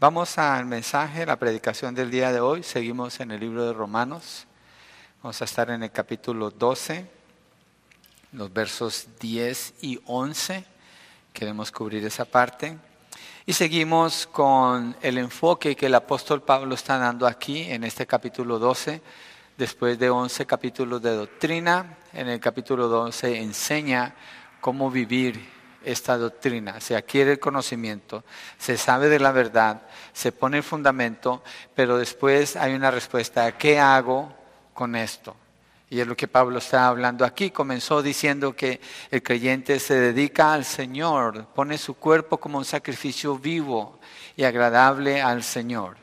Vamos al mensaje, la predicación del día de hoy. Seguimos en el libro de Romanos. Vamos a estar en el capítulo 12, los versos 10 y 11. Queremos cubrir esa parte. Y seguimos con el enfoque que el apóstol Pablo está dando aquí en este capítulo 12. Después de 11 capítulos de doctrina, en el capítulo 12 enseña cómo vivir esta doctrina, se adquiere el conocimiento, se sabe de la verdad, se pone el fundamento, pero después hay una respuesta, ¿qué hago con esto? Y es lo que Pablo está hablando aquí. Comenzó diciendo que el creyente se dedica al Señor, pone su cuerpo como un sacrificio vivo y agradable al Señor.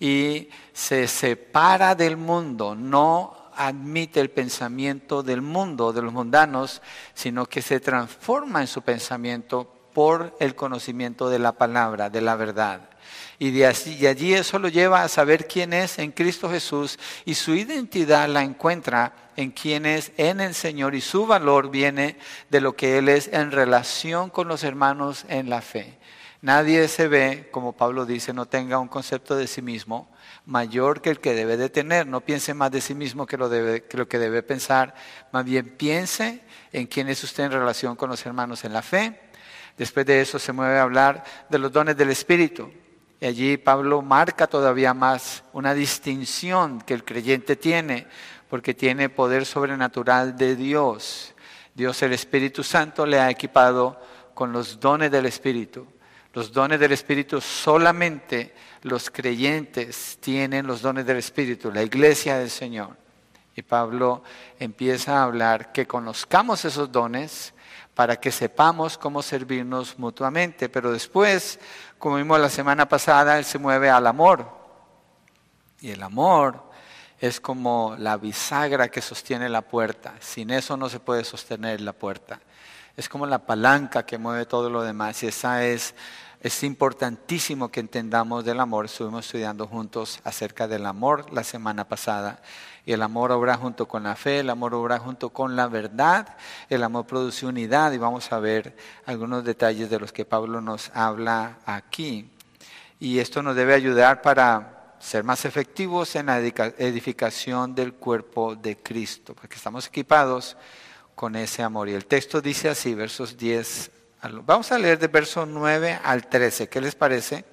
Y se separa del mundo, no admite el pensamiento del mundo, de los mundanos, sino que se transforma en su pensamiento por el conocimiento de la palabra, de la verdad. Y de allí, eso lo lleva a saber quién es en Cristo Jesús y su identidad la encuentra en quién es en el Señor y su valor viene de lo que Él es en relación con los hermanos en la fe. Nadie se ve, como Pablo dice, no tenga un concepto de sí mismo, mayor que el que debe de tener. No piense más de sí mismo que lo, debe, que lo que debe pensar. Más bien piense en quién es usted en relación con los hermanos en la fe. Después de eso se mueve a hablar de los dones del Espíritu. Y allí Pablo marca todavía más una distinción que el creyente tiene, porque tiene poder sobrenatural de Dios. Dios el Espíritu Santo le ha equipado con los dones del Espíritu. Los dones del Espíritu solamente los creyentes tienen los dones del Espíritu, la iglesia del Señor. Y Pablo empieza a hablar que conozcamos esos dones para que sepamos cómo servirnos mutuamente. Pero después, como vimos la semana pasada, él se mueve al amor. Y el amor es como la bisagra que sostiene la puerta. Sin eso no se puede sostener la puerta. Es como la palanca que mueve todo lo demás. Y esa es es importantísimo que entendamos del amor. Estuvimos estudiando juntos acerca del amor la semana pasada. Y el amor obra junto con la fe, el amor obra junto con la verdad, el amor produce unidad y vamos a ver algunos detalles de los que Pablo nos habla aquí. Y esto nos debe ayudar para ser más efectivos en la edificación del cuerpo de Cristo, porque estamos equipados con ese amor. Y el texto dice así, versos 10 Vamos a leer de verso 9 al 13. ¿Qué les parece?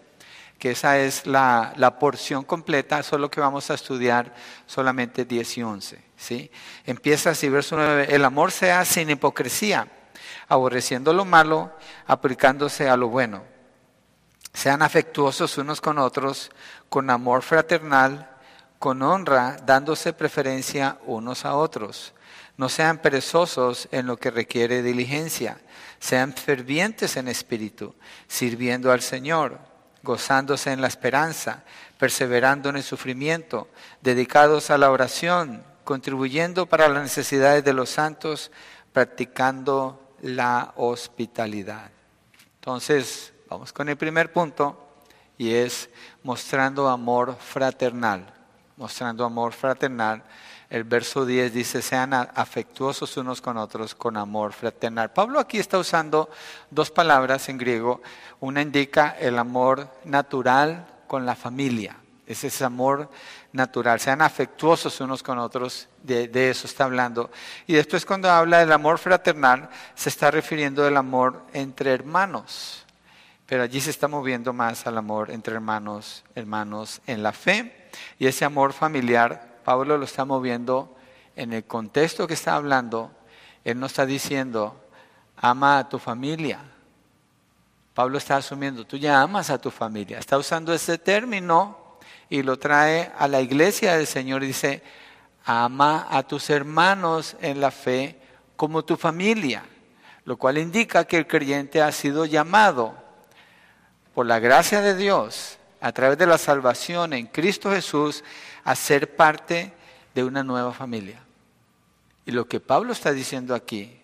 Que esa es la, porción completa, solo que vamos a estudiar solamente 10 y 11. ¿sí? Empieza así, verso 9. El amor sea sin hipocresía, aborreciendo lo malo, aplicándose a lo bueno. Sean afectuosos unos con otros, con amor fraternal, con honra, dándose preferencia unos a otros. No sean perezosos en lo que requiere diligencia sean fervientes en espíritu, sirviendo al Señor, gozándose en la esperanza, perseverando en el sufrimiento, dedicados a la oración, contribuyendo para las necesidades de los santos, practicando la hospitalidad. Entonces, vamos con el primer punto y es mostrando amor fraternal, mostrando amor fraternal el verso 10 dice, sean afectuosos unos con otros con amor fraternal. Pablo aquí está usando dos palabras en griego. Una indica el amor natural con la familia. Ese es amor natural. Sean afectuosos unos con otros, de, de, eso está hablando. Y después cuando habla del amor fraternal, se está refiriendo al amor entre hermanos. Pero allí se está moviendo más al amor entre hermanos, hermanos en la fe. Y ese amor familiar Pablo lo está moviendo en el contexto que está hablando. Él no está diciendo, ama a tu familia. Pablo está asumiendo, tú ya amas a tu familia. Está usando ese término y lo trae a la iglesia del Señor dice, ama a tus hermanos en la fe como tu familia, lo cual indica que el creyente ha sido llamado por la gracia de Dios a través de la salvación en Cristo Jesús a ser parte de una nueva familia. Y lo que Pablo está diciendo aquí,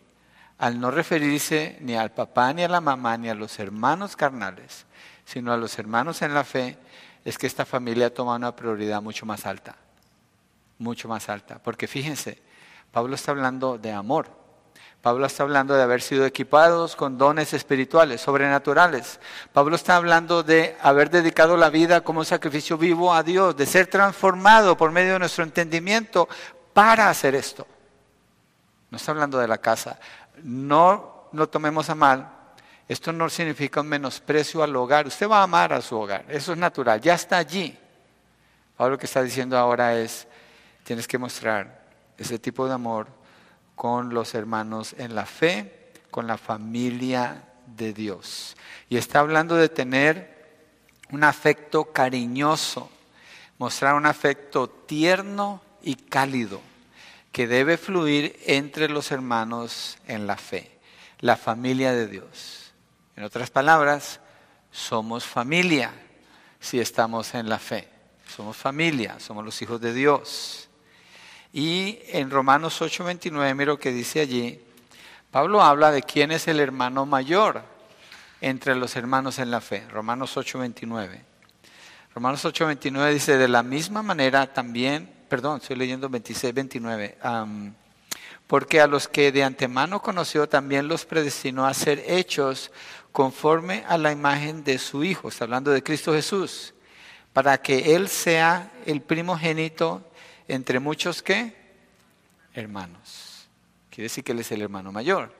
al no referirse ni al papá, ni a la mamá, ni a los hermanos carnales, sino a los hermanos en la fe, es que esta familia toma una prioridad mucho más alta, mucho más alta. Porque fíjense, Pablo está hablando de amor, Pablo está hablando de haber sido equipados con dones espirituales, sobrenaturales. Pablo está hablando de haber dedicado la vida como sacrificio vivo a Dios, de ser transformado por medio de nuestro entendimiento para hacer esto. No está hablando de la casa. No lo tomemos a mal. Esto no significa un menosprecio al hogar. Usted va a amar a su hogar. Eso es natural. Ya está allí. Pablo lo que está diciendo ahora es, tienes que mostrar ese tipo de amor con los hermanos en la fe, con la familia de Dios. Y está hablando de tener un afecto cariñoso, mostrar un afecto tierno y cálido que debe fluir entre los hermanos en la fe, la familia de Dios. En otras palabras, somos familia si estamos en la fe. Somos familia, somos los hijos de Dios. Y en Romanos 8:29, miro que dice allí, Pablo habla de quién es el hermano mayor entre los hermanos en la fe. Romanos 8:29. Romanos 8:29 dice, de la misma manera también, perdón, estoy leyendo 26, 29. porque a los que de antemano conoció también los predestinó a ser hechos conforme a la imagen de su Hijo, está hablando de Cristo Jesús, para que Él sea el primogénito entre muchos qué? Hermanos. Quiere decir que Él es el hermano mayor.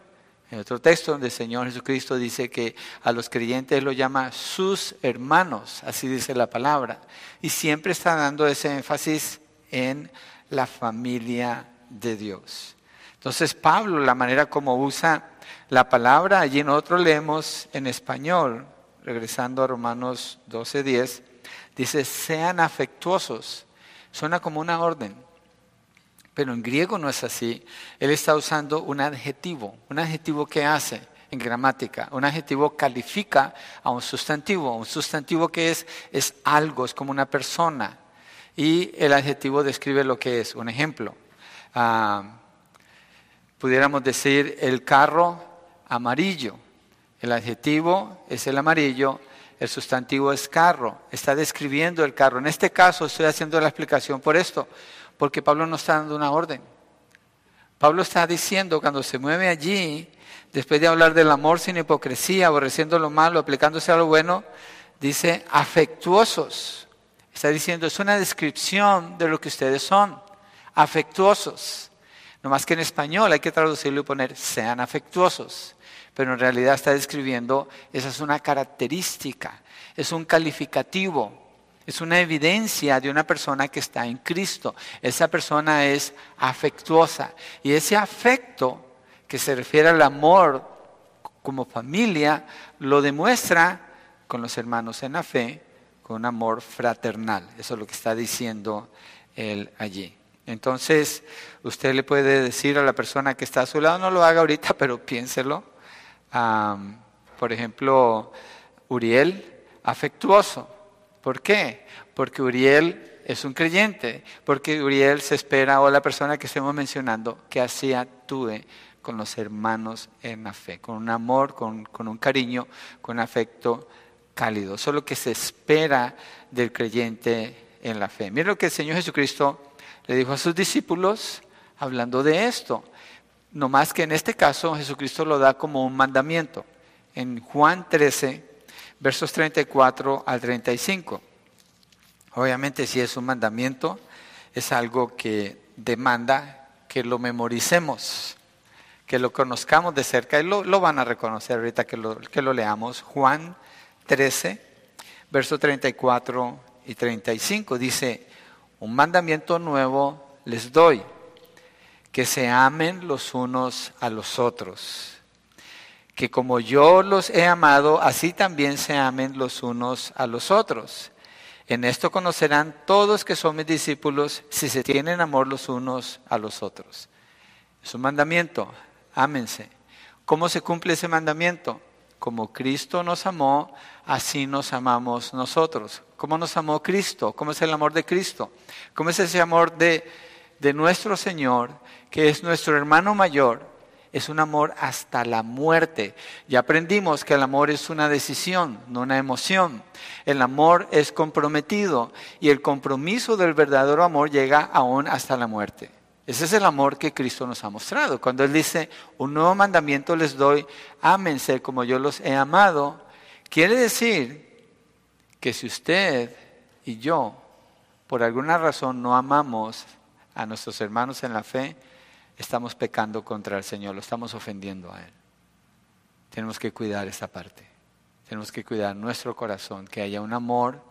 En otro texto donde el Señor Jesucristo dice que a los creyentes lo llama sus hermanos, así dice la palabra. Y siempre está dando ese énfasis en la familia de Dios. Entonces Pablo, la manera como usa la palabra, allí nosotros leemos en español, regresando a Romanos 12:10, dice, sean afectuosos Suena como una orden, pero en griego no es así. Él está usando un adjetivo, un adjetivo que hace en gramática. Un adjetivo califica a un sustantivo. Un sustantivo que es es algo, es como una persona. Y el adjetivo describe lo que es. Un ejemplo, ah, pudiéramos decir el carro amarillo. El adjetivo es el amarillo, el sustantivo es carro, está describiendo el carro. En este caso estoy haciendo la explicación por esto, porque Pablo no está dando una orden. Pablo está diciendo cuando se mueve allí, después de hablar del amor sin hipocresía, aborreciendo lo malo, aplicándose a lo bueno, dice afectuosos. Está diciendo, es una descripción de lo que ustedes son, afectuosos. No más que en español hay que traducirlo y poner sean afectuosos pero en realidad está describiendo, esa es una característica, es un calificativo, es una evidencia de una persona que está en Cristo. Esa persona es afectuosa y ese afecto que se refiere al amor como familia lo demuestra con los hermanos en la fe, con un amor fraternal. Eso es lo que está diciendo él allí. Entonces, usted le puede decir a la persona que está a su lado, no lo haga ahorita, pero piénselo por ejemplo, Uriel, afectuoso. ¿Por qué? Porque Uriel es un creyente, porque Uriel se espera, o la persona que estemos mencionando, que así actúe con los hermanos en la fe, con un amor, con, con un cariño, con afecto cálido. Eso es lo que se espera del creyente en la fe. Mira lo que el Señor Jesucristo le dijo a sus discípulos hablando de esto. No más que en este caso Jesucristo lo da como un mandamiento. En Juan 13, versos 34 al 35. Obviamente si es un mandamiento, es algo que demanda que lo memoricemos, que lo conozcamos de cerca y lo, van a reconocer ahorita que lo, que lo leamos. Juan 13, versos 34 y 35 dice, un mandamiento nuevo les doy que se amen los unos a los otros. Que como yo los he amado, así también se amen los unos a los otros. En esto conocerán todos que son mis discípulos si se tienen amor los unos a los otros. Es un mandamiento, ámense. ¿Cómo se cumple ese mandamiento? Como Cristo nos amó, así nos amamos nosotros. ¿Cómo nos amó Cristo? ¿Cómo es el amor de Cristo? ¿Cómo es ese amor de, de nuestro Señor? Que es nuestro hermano mayor, es un amor hasta la muerte. Ya aprendimos que el amor es una decisión, no una emoción. El amor es comprometido y el compromiso del verdadero amor llega aún hasta la muerte. Ese es el amor que Cristo nos ha mostrado. Cuando Él dice, un nuevo mandamiento les doy, ámense como yo los he amado, quiere decir que si usted y yo, por alguna razón, no amamos a nuestros hermanos en la fe, estamos pecando contra el Señor, lo estamos ofendiendo a Él. Tenemos que cuidar esa parte. Tenemos que cuidar nuestro corazón, que haya un amor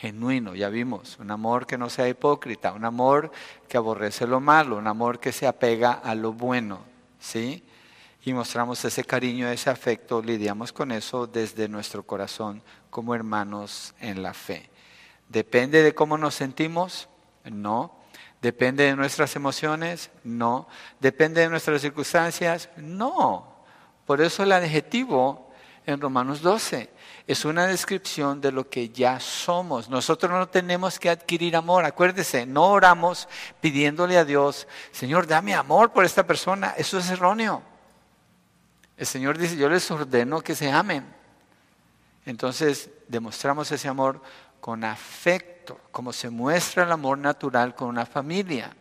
genuino, ya vimos, un amor que no sea hipócrita, un amor que aborrece lo malo, un amor que se apega a lo bueno, ¿sí? Y mostramos ese cariño, ese afecto, lidiamos con eso desde nuestro corazón como hermanos en la fe. ¿Depende de cómo nos sentimos? No. ¿Depende de nuestras emociones? No. ¿Depende de nuestras circunstancias? No. Por eso el adjetivo en Romanos 12 es una descripción de lo que ya somos. Nosotros no tenemos que adquirir amor. Acuérdese, no oramos pidiéndole a Dios, Señor, dame amor por esta persona. Eso es erróneo. El Señor dice, yo les ordeno que se amen. Entonces, demostramos ese amor con afecto, como se muestra el amor natural con una familia,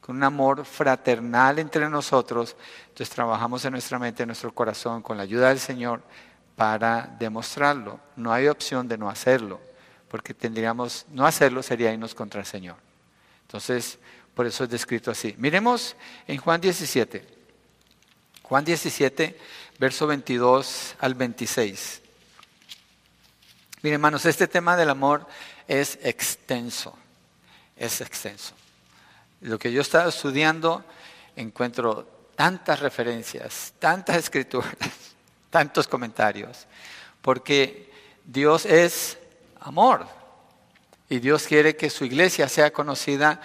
con un amor fraternal entre nosotros. Entonces trabajamos en nuestra mente, en nuestro corazón, con la ayuda del Señor, para demostrarlo. No hay opción de no hacerlo, porque tendríamos, no hacerlo sería irnos contra el Señor. Entonces, por eso es descrito así. Miremos en Juan 17. Juan 17, verso 22 al 26. Miren, hermanos, este tema del amor es extenso, es extenso. Lo que yo estaba estudiando, encuentro tantas referencias, tantas escrituras, tantos comentarios, porque Dios es amor y Dios quiere que su iglesia sea conocida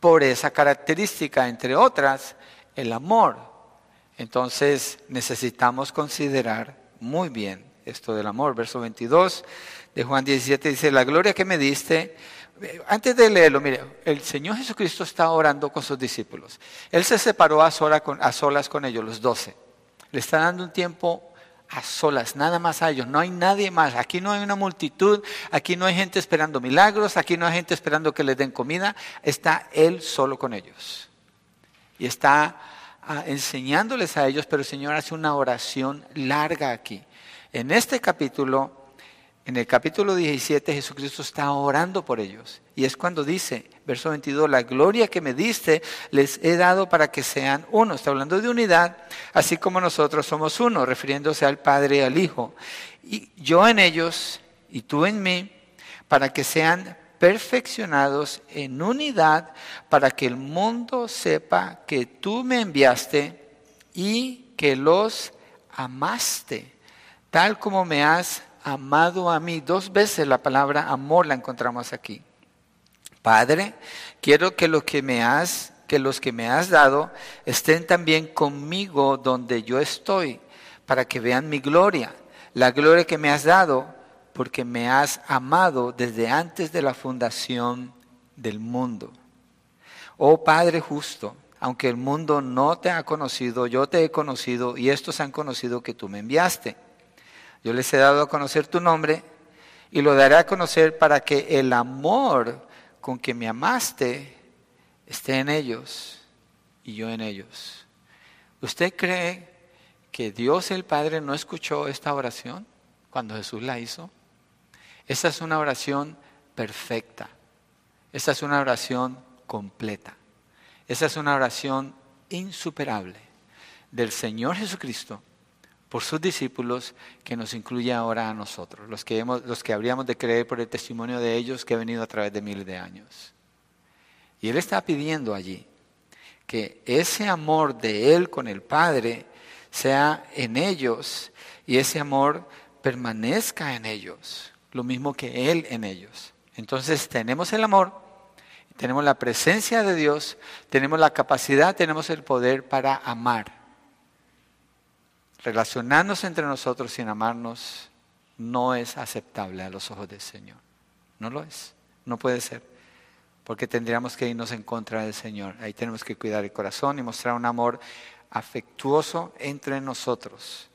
por esa característica, entre otras, el amor. Entonces necesitamos considerar muy bien esto del amor. Verso 22 Juan 17 dice, la gloria que me diste, antes de leerlo, mire, el Señor Jesucristo está orando con sus discípulos. Él se separó a, a solas con ellos, los doce. Le está dando un tiempo a solas, nada más a ellos, no hay nadie más. Aquí no hay una multitud, aquí no hay gente esperando milagros, aquí no hay gente esperando que les den comida, está Él solo con ellos. Y está ah, enseñándoles a ellos, pero el Señor hace una oración larga aquí. En este capítulo, en el capítulo 17, Jesucristo está orando por ellos. Y es cuando dice, verso 22, la gloria que me diste les he dado para que sean uno. Está hablando de unidad, así como nosotros somos uno, refiriéndose al Padre y al Hijo. Y yo en ellos y tú en mí, para que sean perfeccionados en unidad, para que el mundo sepa que tú me enviaste y que los amaste tal como me has amado a mí. Dos veces la palabra amor la encontramos aquí. Padre, quiero que lo que me has que los que me has dado estén también conmigo donde yo estoy, para que vean mi gloria, la gloria que me has dado, porque me has amado desde antes de la fundación del mundo. Oh Padre justo, aunque el mundo no te ha conocido, yo te he conocido y estos han conocido que tú me enviaste. Yo les he dado a conocer tu nombre y lo daré a conocer para que el amor con que me amaste esté en ellos y yo en ellos. ¿Usted cree que Dios el Padre no escuchó esta oración cuando Jesús la hizo? Esta es una oración perfecta. Esta es una oración completa. Esta es una oración insuperable del Señor Jesucristo por sus discípulos que nos incluye ahora a nosotros, los que, hemos, los que habríamos de creer por el testimonio de ellos que ha venido a través de miles de años. Y Él está pidiendo allí que ese amor de Él con el Padre sea en ellos y ese amor permanezca en ellos, lo mismo que Él en ellos. Entonces tenemos el amor, tenemos la presencia de Dios, tenemos la capacidad, tenemos el poder para amar relacionarnos entre nosotros sin amarnos no es aceptable a los ojos del Señor. No lo es, no puede ser, porque tendríamos que irnos en contra del Señor. Ahí tenemos que cuidar el corazón y mostrar un amor afectuoso entre nosotros,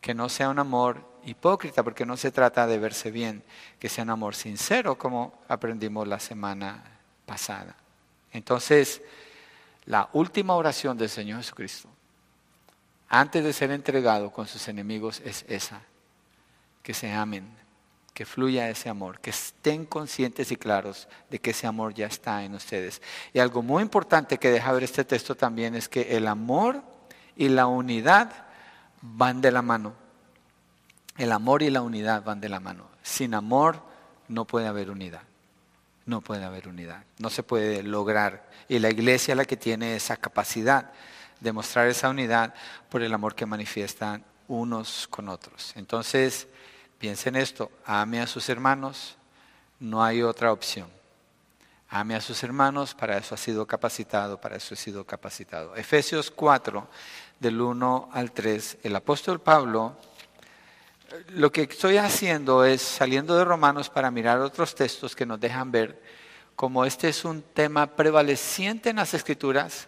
que no sea un amor hipócrita, porque no se trata de verse bien, que sea un amor sincero, como aprendimos la semana pasada. Entonces, la última oración del Señor Jesucristo, antes de ser entregado con sus enemigos, es esa, que se amen, que fluya ese amor, que estén conscientes y claros de que ese amor ya está en ustedes. Y algo muy importante que deja ver este texto también es que el amor y la unidad van de la mano. El amor y la unidad van de la mano. Sin amor no puede haber unidad no puede haber unidad, no se puede lograr. Y la iglesia es la que tiene esa capacidad de mostrar esa unidad por el amor que manifiestan unos con otros. Entonces, piensen esto, ame a sus hermanos, no hay otra opción. Ame a sus hermanos, para eso ha sido capacitado, para eso ha sido capacitado. Efesios 4, del 1 al 3, el apóstol Pablo lo que estoy haciendo es saliendo de Romanos para mirar otros textos que nos dejan ver cómo este es un tema prevaleciente en las escrituras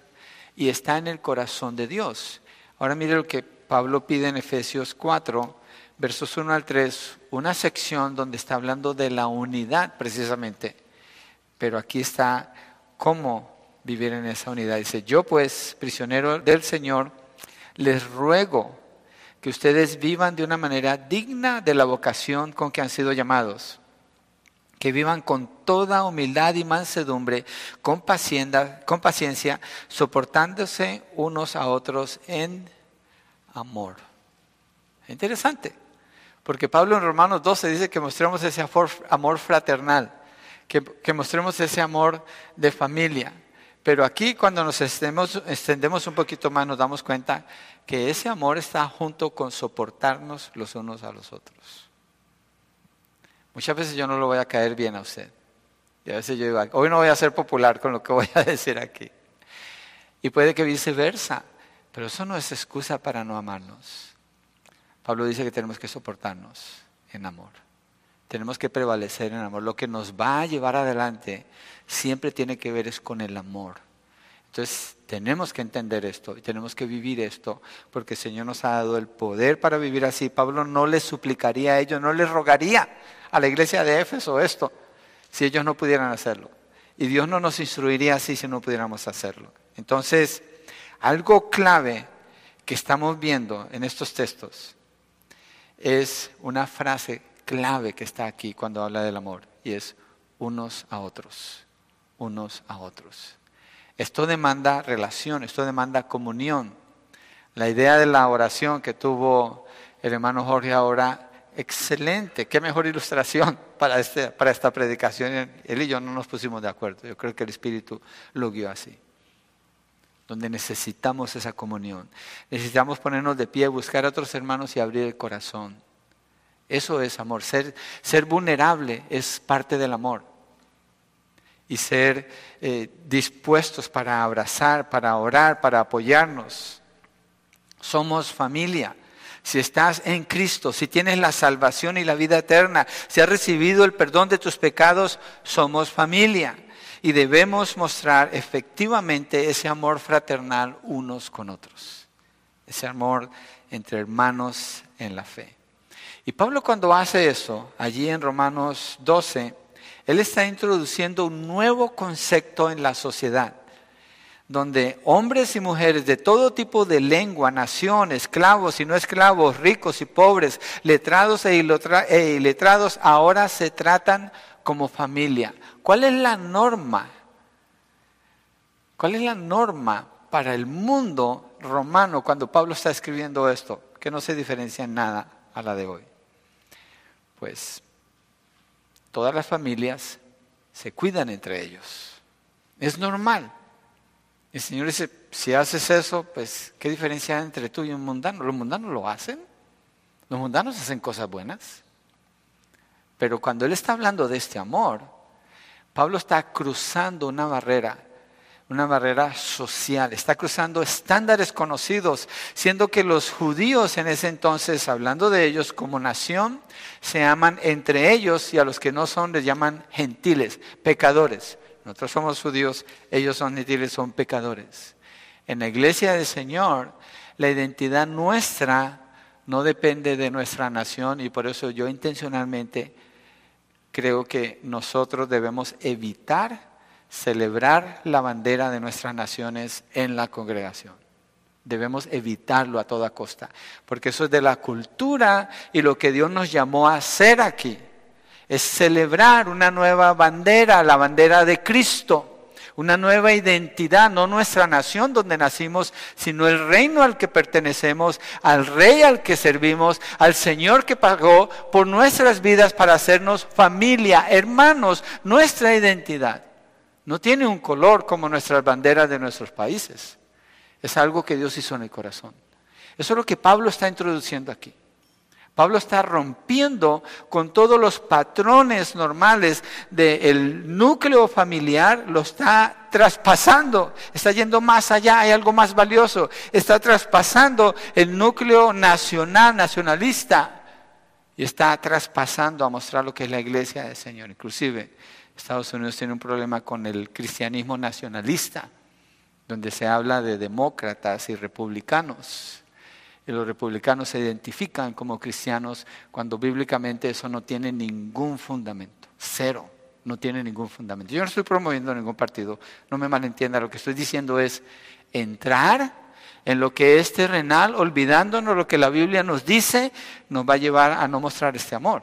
y está en el corazón de Dios. Ahora mire lo que Pablo pide en Efesios 4, versos 1 al 3, una sección donde está hablando de la unidad precisamente, pero aquí está cómo vivir en esa unidad. Dice, yo pues, prisionero del Señor, les ruego que ustedes vivan de una manera digna de la vocación con que han sido llamados. Que vivan con toda humildad y mansedumbre, con paciencia, con paciencia, soportándose unos a otros en amor. Interesante, porque Pablo en Romanos 12 dice que mostremos ese amor fraternal, que, que mostremos ese amor de familia. Pero aquí cuando nos extendemos, un poquito más nos damos cuenta que ese amor está junto con soportarnos los unos a los otros. Muchas veces yo no lo voy a caer bien a usted. Y a veces yo digo, hoy no voy a ser popular con lo que voy a decir aquí. Y puede que viceversa, pero eso no es excusa para no amarnos. Pablo dice que tenemos que soportarnos en amor. Tenemos que prevalecer en amor. Lo que nos va a llevar adelante siempre tiene que ver es con el amor. Entonces tenemos que entender esto y tenemos que vivir esto porque el Señor nos ha dado el poder para vivir así. Pablo no les suplicaría a ellos, no les rogaría a la iglesia de Éfeso esto si ellos no pudieran hacerlo. Y Dios no nos instruiría así si no pudiéramos hacerlo. Entonces, algo clave que estamos viendo en estos textos es una frase clave que está aquí cuando habla del amor y es unos a otros unos a otros. Esto demanda relación, esto demanda comunión. La idea de la oración que tuvo el hermano Jorge ahora, excelente, qué mejor ilustración para, este, para esta predicación. Él y yo no nos pusimos de acuerdo, yo creo que el Espíritu lo guió así. Donde necesitamos esa comunión. Necesitamos ponernos de pie, buscar a otros hermanos y abrir el corazón. Eso es amor. Ser, ser vulnerable es parte del amor y ser eh, dispuestos para abrazar, para orar, para apoyarnos. Somos familia. Si estás en Cristo, si tienes la salvación y la vida eterna, si has recibido el perdón de tus pecados, somos familia. Y debemos mostrar efectivamente ese amor fraternal unos con otros. Ese amor entre hermanos en la fe. Y Pablo cuando hace eso, allí en Romanos 12, él está introduciendo un nuevo concepto en la sociedad, donde hombres y mujeres de todo tipo de lengua, nación, esclavos y no esclavos, ricos y pobres, letrados e, e iletrados, ahora se tratan como familia. ¿Cuál es la norma? ¿Cuál es la norma para el mundo romano cuando Pablo está escribiendo esto? Que no se diferencia en nada a la de hoy. Pues todas las familias se cuidan entre ellos. Es normal. El Señor dice, si haces eso, pues, ¿qué diferencia hay entre tú y un mundano? Los mundanos lo hacen. Los mundanos hacen cosas buenas. Pero cuando Él está hablando de este amor, Pablo está cruzando una barrera una barrera social, está cruzando estándares conocidos, siendo que los judíos en ese entonces, hablando de ellos como nación, se aman entre ellos y a los que no son les llaman gentiles, pecadores. Nosotros somos judíos, ellos son gentiles, son pecadores. En la iglesia del Señor, la identidad nuestra no depende de nuestra nación y por eso yo intencionalmente creo que nosotros debemos evitar celebrar la bandera de nuestras naciones en la congregación. Debemos evitarlo a toda costa, porque eso es de la cultura y lo que Dios nos llamó a hacer aquí. Es celebrar una nueva bandera, la bandera de Cristo una nueva identidad, no nuestra nación donde nacimos, sino el reino al que pertenecemos, al rey al que servimos, al Señor que pagó por nuestras vidas para hacernos familia, hermanos, nuestra identidad. No tiene un color como nuestras banderas de nuestros países. Es algo que Dios hizo en el corazón. Eso es lo que Pablo está introduciendo aquí. Pablo está rompiendo con todos los patrones normales del núcleo familiar, lo está traspasando, está yendo más allá, hay algo más valioso, está traspasando el núcleo nacional, nacionalista, y está traspasando a mostrar lo que es la iglesia del Señor. Inclusive Estados Unidos tiene un problema con el cristianismo nacionalista, donde se habla de demócratas y republicanos y los republicanos se identifican como cristianos cuando bíblicamente eso no tiene ningún fundamento, cero, no tiene ningún fundamento. Yo no estoy promoviendo ningún partido, no me malentienda, lo que estoy diciendo es entrar en lo que es terrenal, olvidándonos lo que la Biblia nos dice, nos va a llevar a no mostrar este amor.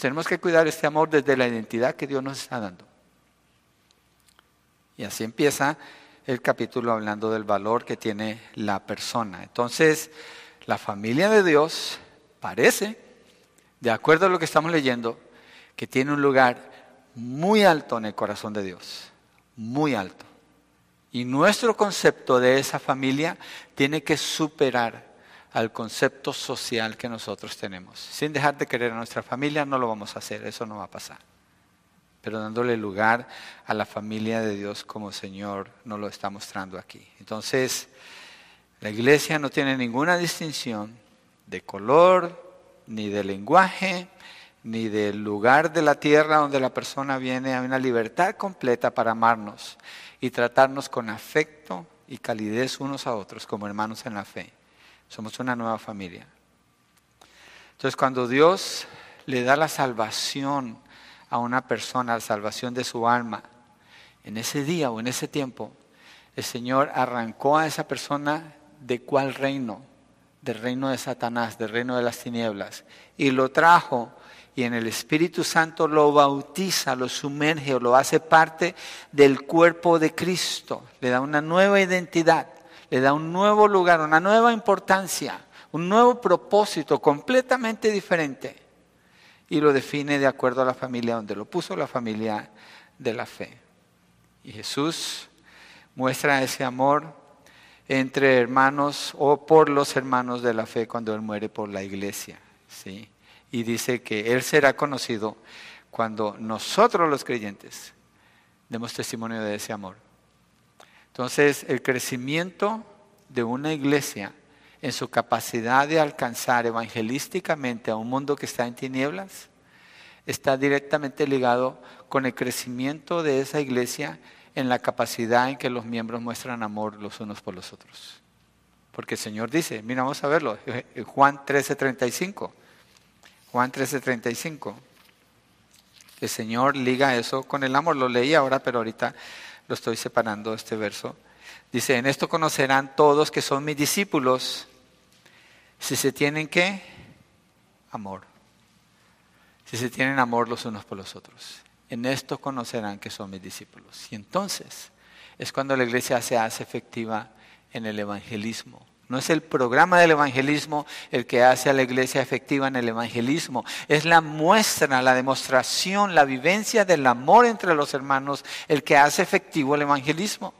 Tenemos que cuidar este amor desde la identidad que Dios nos está dando. Y así empieza el capítulo hablando del valor que tiene la persona. Entonces, la familia de Dios parece, de acuerdo a lo que estamos leyendo, que tiene un lugar muy alto en el corazón de Dios, muy alto. Y nuestro concepto de esa familia tiene que superar al concepto social que nosotros tenemos. Sin dejar de querer a nuestra familia, no lo vamos a hacer, eso no va a pasar pero dándole lugar a la familia de Dios como Señor nos lo está mostrando aquí. Entonces, la iglesia no tiene ninguna distinción de color, ni de lenguaje, ni del lugar de la tierra donde la persona viene. Hay una libertad completa para amarnos y tratarnos con afecto y calidez unos a otros como hermanos en la fe. Somos una nueva familia. Entonces, cuando Dios le da la salvación a una persona la salvación de su alma, en ese día o en ese tiempo, el Señor arrancó a esa persona de cuál reino, del reino de Satanás, del reino de las tinieblas, y lo trajo y en el Espíritu Santo lo bautiza, lo sumerge o lo hace parte del cuerpo de Cristo, le da una nueva identidad, le da un nuevo lugar, una nueva importancia, un nuevo propósito completamente diferente y lo define de acuerdo a la familia donde lo puso, la familia de la fe. Y Jesús muestra ese amor entre hermanos o por los hermanos de la fe cuando Él muere por la iglesia. ¿sí? Y dice que Él será conocido cuando nosotros los creyentes demos testimonio de ese amor. Entonces, el crecimiento de una iglesia en su capacidad de alcanzar evangelísticamente a un mundo que está en tinieblas, está directamente ligado con el crecimiento de esa iglesia en la capacidad en que los miembros muestran amor los unos por los otros. Porque el Señor dice, mira, vamos a verlo, Juan 13:35. Juan 13:35. El Señor liga eso con el amor, lo leí ahora, pero ahorita lo estoy separando este verso. Dice, en esto conocerán todos que son mis discípulos, si se tienen qué? Amor. Si se tienen amor los unos por los otros. En esto conocerán que son mis discípulos. Y entonces es cuando la iglesia se hace efectiva en el evangelismo. No es el programa del evangelismo el que hace a la iglesia efectiva en el evangelismo. Es la muestra, la demostración, la vivencia del amor entre los hermanos el que hace efectivo el evangelismo.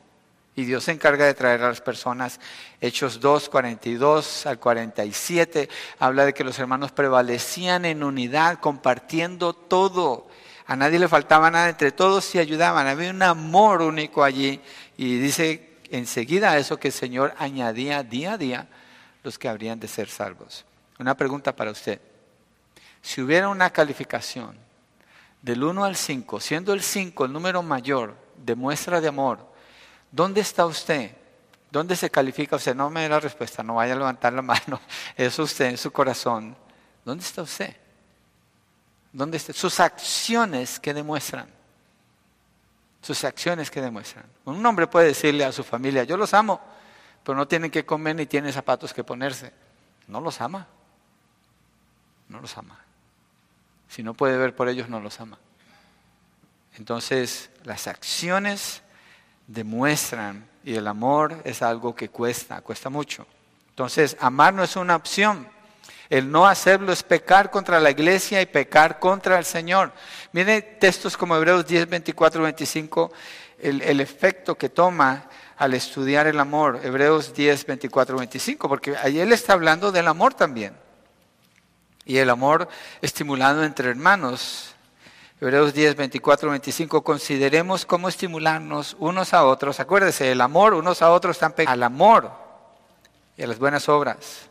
Y Dios se encarga de traer a las personas. Hechos 2, 42 al 47 habla de que los hermanos prevalecían en unidad, compartiendo todo. A nadie le faltaba nada, entre todos se ayudaban. Había un amor único allí. Y dice enseguida eso que el Señor añadía día a día los que habrían de ser salvos. Una pregunta para usted. Si hubiera una calificación del 1 al 5, siendo el 5 el número mayor de muestra de amor, ¿Dónde está usted? ¿Dónde se califica usted? No me dé la respuesta, no vaya a levantar la mano. Es usted en su corazón. ¿Dónde está usted? ¿Dónde está? Sus acciones que demuestran. sus acciones que demuestran. Un hombre puede decirle a su familia, yo los amo, pero no tienen que comer ni tienen zapatos que ponerse. No los ama. No los ama. Si no puede ver por ellos, no los ama. Entonces, las acciones demuestran y el amor es algo que cuesta, cuesta mucho. Entonces, amar no es una opción. El no hacerlo es pecar contra la iglesia y pecar contra el Señor. Mire textos como Hebreos 10, 24, 25, el, el efecto que toma al estudiar el amor. Hebreos 10, 24, 25, porque ahí él está hablando del amor también. Y el amor estimulado entre hermanos. Hebreos 10, 24, 25, consideremos cómo estimularnos unos a otros. Acuérdese, el amor unos a otros están pegados al amor y a las buenas obras.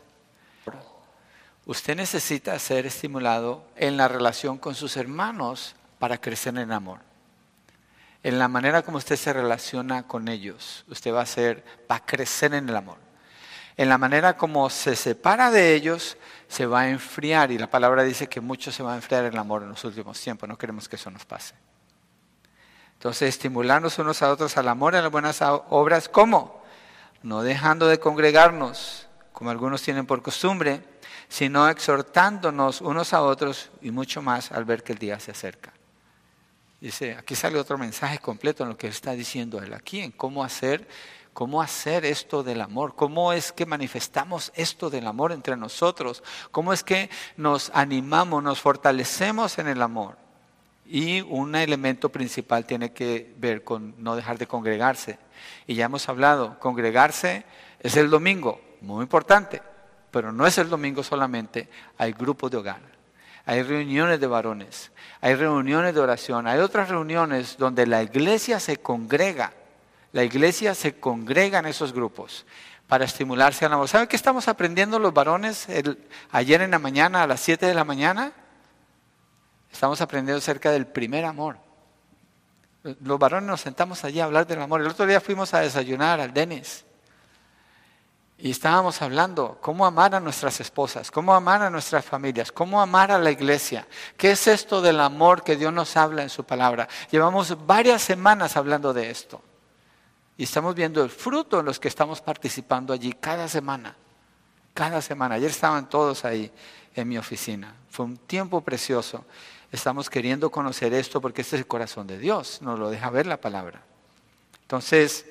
Usted necesita ser estimulado en la relación con sus hermanos para crecer en amor. En la manera como usted se relaciona con ellos, usted va a ser, va a crecer en el amor. En la manera como se separa de ellos, se va a enfriar. Y la palabra dice que mucho se va a enfriar el amor en los últimos tiempos. No queremos que eso nos pase. Entonces, estimularnos unos a otros al amor y a las buenas obras. ¿Cómo? No dejando de congregarnos, como algunos tienen por costumbre, sino exhortándonos unos a otros y mucho más al ver que el día se acerca. Dice, aquí sale otro mensaje completo en lo que está diciendo él aquí, en cómo hacer, cómo hacer esto del amor, cómo es que manifestamos esto del amor entre nosotros, cómo es que nos animamos, nos fortalecemos en el amor. Y un elemento principal tiene que ver con no dejar de congregarse. Y ya hemos hablado, congregarse es el domingo, muy importante, pero no es el domingo solamente, hay grupos de hogar, hay reuniones de varones, hay reuniones de oración, hay otras reuniones donde la iglesia se congrega, la iglesia se congrega en esos grupos para estimularse al amor. ¿Saben qué estamos aprendiendo los varones ayer en la mañana, a las 7 de la mañana? Estamos aprendiendo acerca del primer amor. Los varones nos sentamos allí a hablar del amor. El otro día fuimos a desayunar al Denis. Y estábamos hablando cómo amar a nuestras esposas, cómo amar a nuestras familias, cómo amar a la iglesia. ¿Qué es esto del amor que Dios nos habla en su palabra? Llevamos varias semanas hablando de esto. Y estamos viendo el fruto en los que estamos participando allí cada semana. Cada semana. Ayer estaban todos ahí en mi oficina. Fue un tiempo precioso. Estamos queriendo conocer esto porque este es el corazón de Dios. Nos lo deja ver la palabra. Entonces,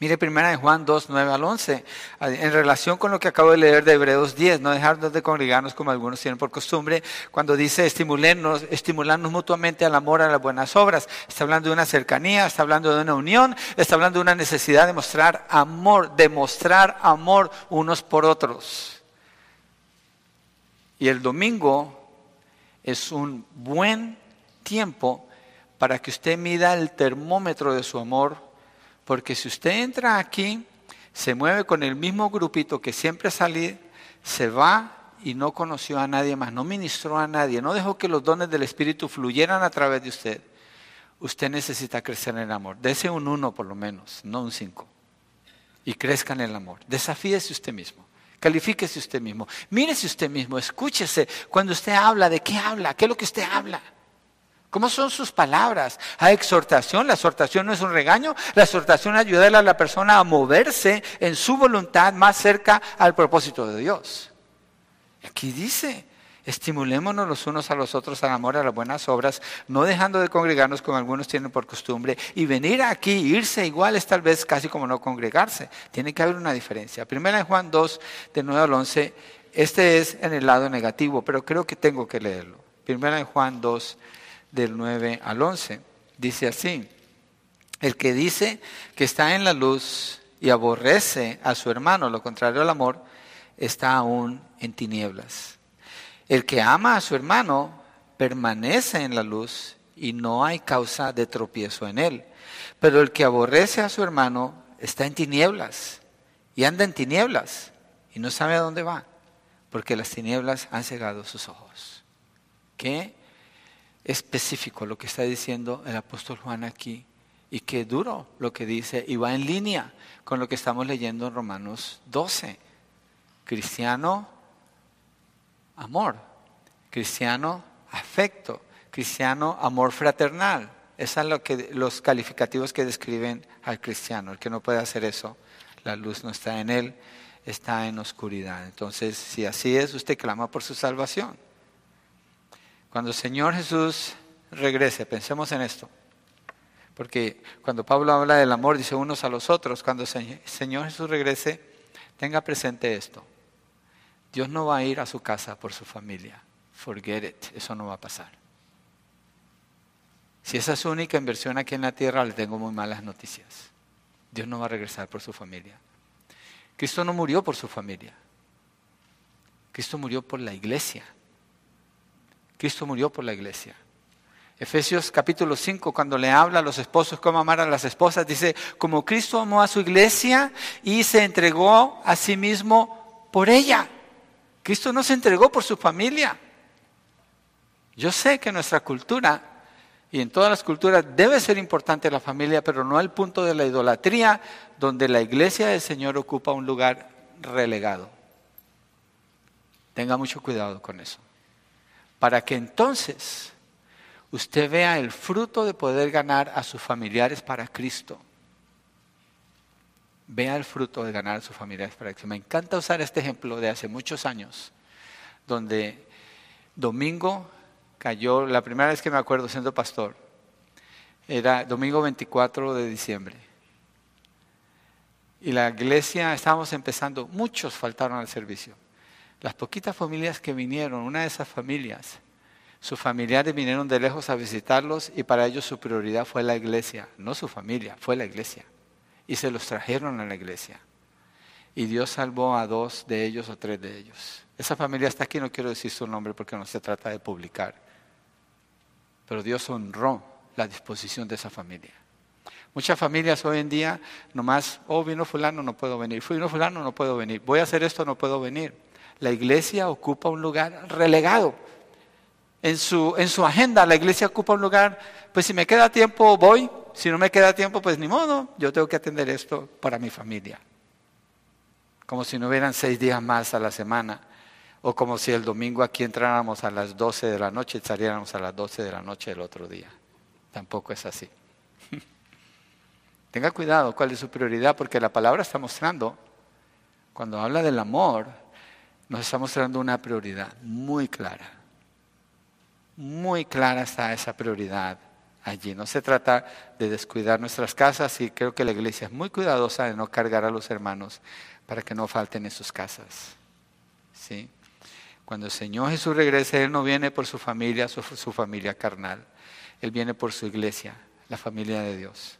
Mire primera de Juan 2, 9 al 11, en relación con lo que acabo de leer de Hebreos 10, no dejarnos de congregarnos como algunos tienen por costumbre, cuando dice estimularnos, estimularnos mutuamente al amor, a las buenas obras, está hablando de una cercanía, está hablando de una unión, está hablando de una necesidad de mostrar amor, de mostrar amor unos por otros. Y el domingo es un buen tiempo para que usted mida el termómetro de su amor porque si usted entra aquí, se mueve con el mismo grupito que siempre salí, se va y no conoció a nadie más, no ministró a nadie, no dejó que los dones del Espíritu fluyeran a través de usted. Usted necesita crecer en el amor. Dese un uno por lo menos, no un cinco. Y crezca en el amor. Desafíese usted mismo. Califíquese usted mismo. Mírese usted mismo. Escúchese cuando usted habla. ¿De qué habla? ¿Qué es lo que usted habla? ¿Cómo son sus palabras? Hay exhortación, la exhortación no es un regaño, la exhortación ayuda a la persona a moverse en su voluntad más cerca al propósito de Dios. Aquí dice, estimulémonos los unos a los otros al amor, a las buenas obras, no dejando de congregarnos como algunos tienen por costumbre, y venir aquí, irse igual es tal vez casi como no congregarse. Tiene que haber una diferencia. Primera en Juan 2, de 9 al 11, este es en el lado negativo, pero creo que tengo que leerlo. Primera en Juan 2, del 9 al 11. Dice así, el que dice que está en la luz y aborrece a su hermano, lo contrario al amor, está aún en tinieblas. El que ama a su hermano permanece en la luz y no hay causa de tropiezo en él. Pero el que aborrece a su hermano está en tinieblas y anda en tinieblas y no sabe a dónde va, porque las tinieblas han cegado sus ojos. ¿Qué específico lo que está diciendo el apóstol Juan aquí y qué duro lo que dice y va en línea con lo que estamos leyendo en Romanos 12. Cristiano, amor. Cristiano, afecto. Cristiano, amor fraternal. Esos son lo que, los calificativos que describen al cristiano. El que no puede hacer eso, la luz no está en él, está en oscuridad. Entonces, si así es, usted clama por su salvación. Cuando el Señor Jesús regrese, pensemos en esto. Porque cuando Pablo habla del amor, dice unos a los otros, cuando el Señor Jesús regrese, tenga presente esto. Dios no va a ir a su casa por su familia. Forget it, eso no va a pasar. Si esa es su única inversión aquí en la tierra, le tengo muy malas noticias. Dios no va a regresar por su familia. Cristo no murió por su familia. Cristo murió por la iglesia. Cristo murió por la iglesia. Efesios capítulo 5, cuando le habla a los esposos cómo amar a las esposas, dice, como Cristo amó a su iglesia y se entregó a sí mismo por ella. Cristo no se entregó por su familia. Yo sé que nuestra cultura y en todas las culturas debe ser importante la familia, pero no al punto de la idolatría, donde la iglesia del Señor ocupa un lugar relegado. Tenga mucho cuidado con eso. Para que entonces usted vea el fruto de poder ganar a sus familiares para Cristo. Vea el fruto de ganar a sus familiares para Cristo. Me encanta usar este ejemplo de hace muchos años, donde domingo cayó, la primera vez que me acuerdo siendo pastor, era domingo 24 de diciembre. Y la iglesia, estábamos empezando, muchos faltaron al servicio. Las poquitas familias que vinieron, una de esas familias, sus familiares vinieron de lejos a visitarlos y para ellos su prioridad fue la iglesia, no su familia, fue la iglesia. Y se los trajeron a la iglesia. Y Dios salvó a dos de ellos o tres de ellos. Esa familia está aquí, no quiero decir su nombre porque no se trata de publicar pero Dios honró la disposición de esa familia. Muchas familias hoy en día nomás, oh, vino fulano, no puedo venir, vino fulano, no puedo venir, voy a hacer esto, no puedo venir. La iglesia ocupa un lugar relegado. En su, en su agenda la iglesia ocupa un lugar, pues si me queda tiempo voy, si no me queda tiempo, pues ni modo, yo tengo que atender esto para mi familia. Como si no hubieran seis días más a la semana o como si el domingo aquí entráramos a las 12 de la noche y saliéramos a las 12 de la noche el otro día. Tampoco es así. Tenga cuidado cuál es su prioridad, porque la palabra está mostrando, cuando habla del amor, nos está mostrando una prioridad muy clara. Muy clara está esa prioridad allí. No se trata de descuidar nuestras casas y creo que la iglesia es muy cuidadosa de no cargar a los hermanos para que no falten en sus casas. ¿Sí? Cuando el Señor Jesús regrese, Él no viene por su familia, su, su familia carnal. Él viene por su iglesia, la familia de Dios.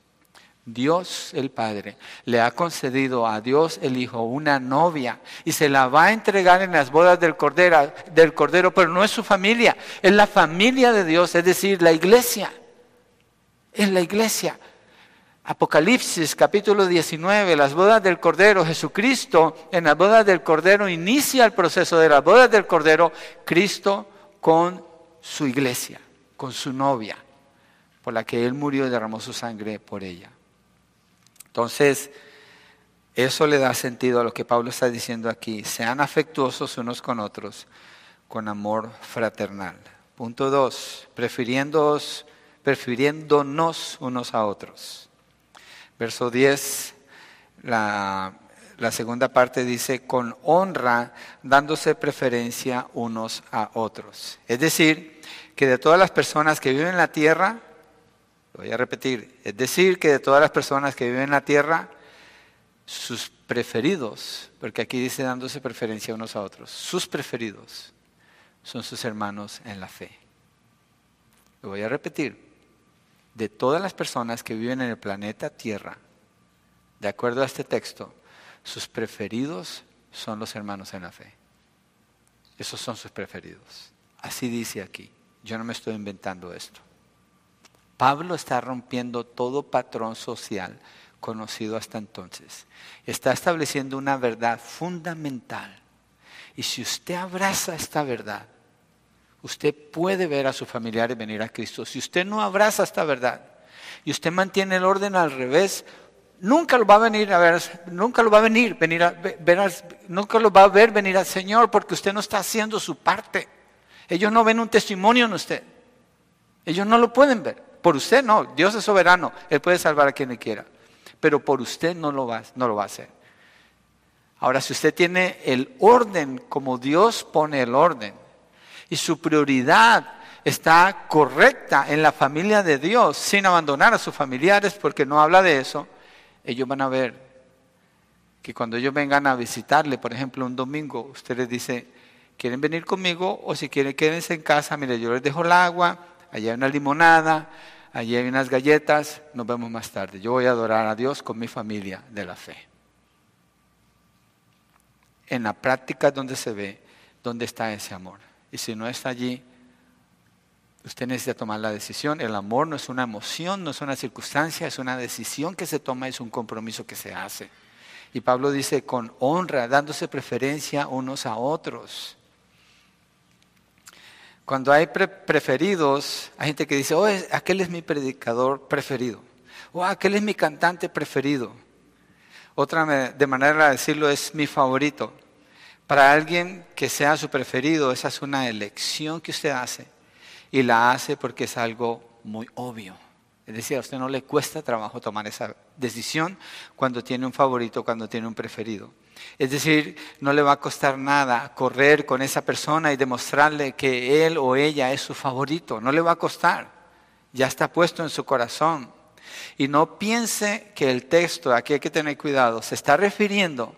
Dios el Padre le ha concedido a Dios el Hijo una novia y se la va a entregar en las bodas del cordero, del cordero, pero no es su familia, es la familia de Dios, es decir, la iglesia. Es la iglesia. Apocalipsis capítulo 19, las bodas del Cordero, Jesucristo en las bodas del Cordero inicia el proceso de las bodas del Cordero, Cristo con su iglesia, con su novia, por la que Él murió y derramó su sangre por ella. Entonces, eso le da sentido a lo que Pablo está diciendo aquí. Sean afectuosos unos con otros, con amor fraternal. Punto dos, prefiriéndonos unos a otros. Verso 10, la, segunda parte dice, con honra, dándose preferencia unos a otros. Es decir, que de todas las personas que viven en la tierra, lo voy a repetir, es decir, que de todas las personas que viven en la tierra, sus preferidos, porque aquí dice dándose preferencia unos a otros, sus preferidos son sus hermanos en la fe. Lo voy a repetir de todas las personas que viven en el planeta Tierra, de acuerdo a este texto, sus preferidos son los hermanos en la fe. Esos son sus preferidos. Así dice aquí. Yo no me estoy inventando esto. Pablo está rompiendo todo patrón social conocido hasta entonces. Está estableciendo una verdad fundamental. Y si usted abraza esta verdad, usted puede ver a sus familiares venir a Cristo. Si usted no abraza esta verdad y usted mantiene el orden al revés, nunca lo va a venir a ver, nunca lo va a venir, venir a ver, nunca lo va a ver venir al Señor porque usted no está haciendo su parte. Ellos no ven un testimonio en usted. Ellos no lo pueden ver. Por usted no, Dios es soberano, Él puede salvar a quien le quiera, pero por usted no lo va, no lo va a hacer. Ahora, si usted tiene el orden como Dios pone el orden y su prioridad está correcta en la familia de Dios sin abandonar a sus familiares porque no habla de eso, ellos van a ver que cuando ellos vengan a visitarle, por ejemplo, un domingo, usted les dice, ¿quieren venir conmigo? O si quieren, quédense en casa, mire, yo les dejo el agua, allá hay una limonada, allí hay unas galletas, nos vemos más tarde. Yo voy a adorar a Dios con mi familia de la fe. En la práctica donde se ve dónde está ese amor. Y si no está allí, usted necesita tomar la decisión. El amor no es una emoción, no es una circunstancia, es una decisión que se toma, es un compromiso que se hace. Y Pablo dice con honra, dándose preferencia unos a otros. Cuando hay preferidos, hay gente que dice, oh, aquel es mi predicador preferido, o aquel es mi cantante preferido. Otra de manera de decirlo es mi favorito. Para alguien que sea su preferido, esa es una elección que usted hace y la hace porque es algo muy obvio. Es decir, a usted no le cuesta trabajo tomar esa decisión cuando tiene un favorito, cuando tiene un preferido. Es decir, no le va a costar nada correr con esa persona y demostrarle que él o ella es su favorito. No le va a costar. Ya está puesto en su corazón. Y no piense que el texto, aquí hay que tener cuidado, se está refiriendo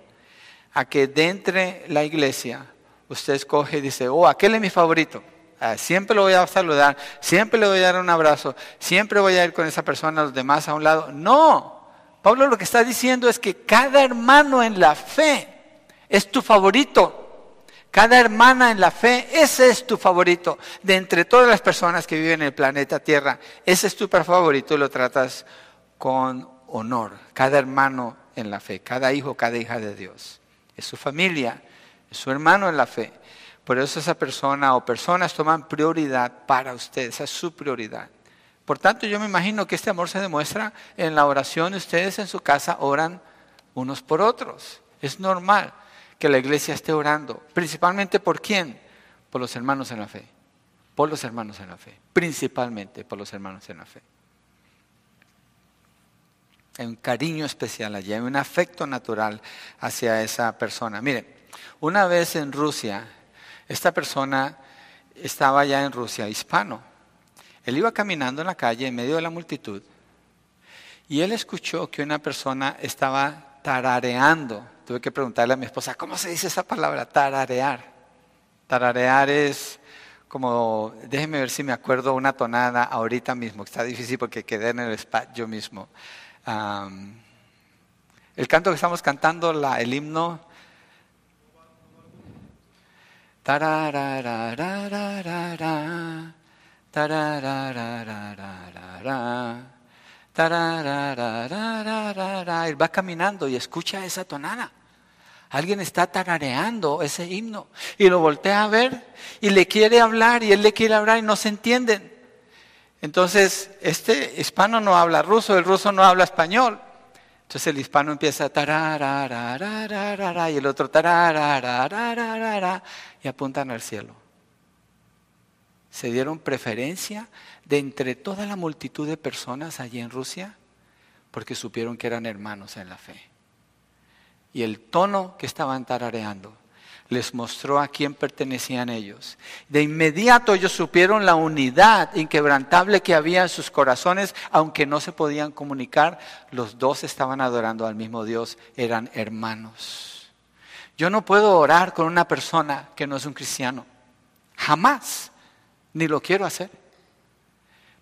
a que dentro de la iglesia usted escoge y dice, oh, aquel es mi favorito. Ah, siempre lo voy a saludar, siempre le voy a dar un abrazo, siempre voy a ir con esa persona, los demás a un lado. No, Pablo lo que está diciendo es que cada hermano en la fe es tu favorito. Cada hermana en la fe, ese es tu favorito. De entre todas las personas que viven en el planeta Tierra, ese es tu favorito y lo tratas con honor. Cada hermano en la fe, cada hijo, cada hija de Dios. Es su familia, es su hermano en la fe. Por eso esa persona o personas toman prioridad para usted, esa es su prioridad. Por tanto, yo me imagino que este amor se demuestra en la oración. Ustedes en su casa oran unos por otros. Es normal que la iglesia esté orando. Principalmente por quién? Por los hermanos en la fe. Por los hermanos en la fe. Principalmente por los hermanos en la fe. Hay un cariño especial allí, hay un afecto natural hacia esa persona. Miren, una vez en Rusia, esta persona estaba ya en Rusia, hispano. Él iba caminando en la calle en medio de la multitud y él escuchó que una persona estaba tarareando. Tuve que preguntarle a mi esposa, ¿cómo se dice esa palabra? Tararear. Tararear es como, déjeme ver si me acuerdo una tonada ahorita mismo, está difícil porque quedé en el spa yo mismo. el canto que estamos cantando, el himno, él va caminando y escucha esa tonada. Alguien está tarareando ese himno y lo voltea a ver y le quiere hablar y él le quiere hablar y no se entienden. Entonces, este hispano no habla ruso, el ruso no habla español. Entonces el hispano empieza y el otro y apuntan al cielo. Se dieron preferencia de entre toda la multitud de personas allí en Rusia porque supieron que eran hermanos en la fe. Y el tono que estaban tarareando les mostró a quién pertenecían ellos. De inmediato ellos supieron la unidad inquebrantable que había en sus corazones, aunque no se podían comunicar, los dos estaban adorando al mismo Dios, eran hermanos. Yo no puedo orar con una persona que no es un cristiano, jamás, ni lo quiero hacer.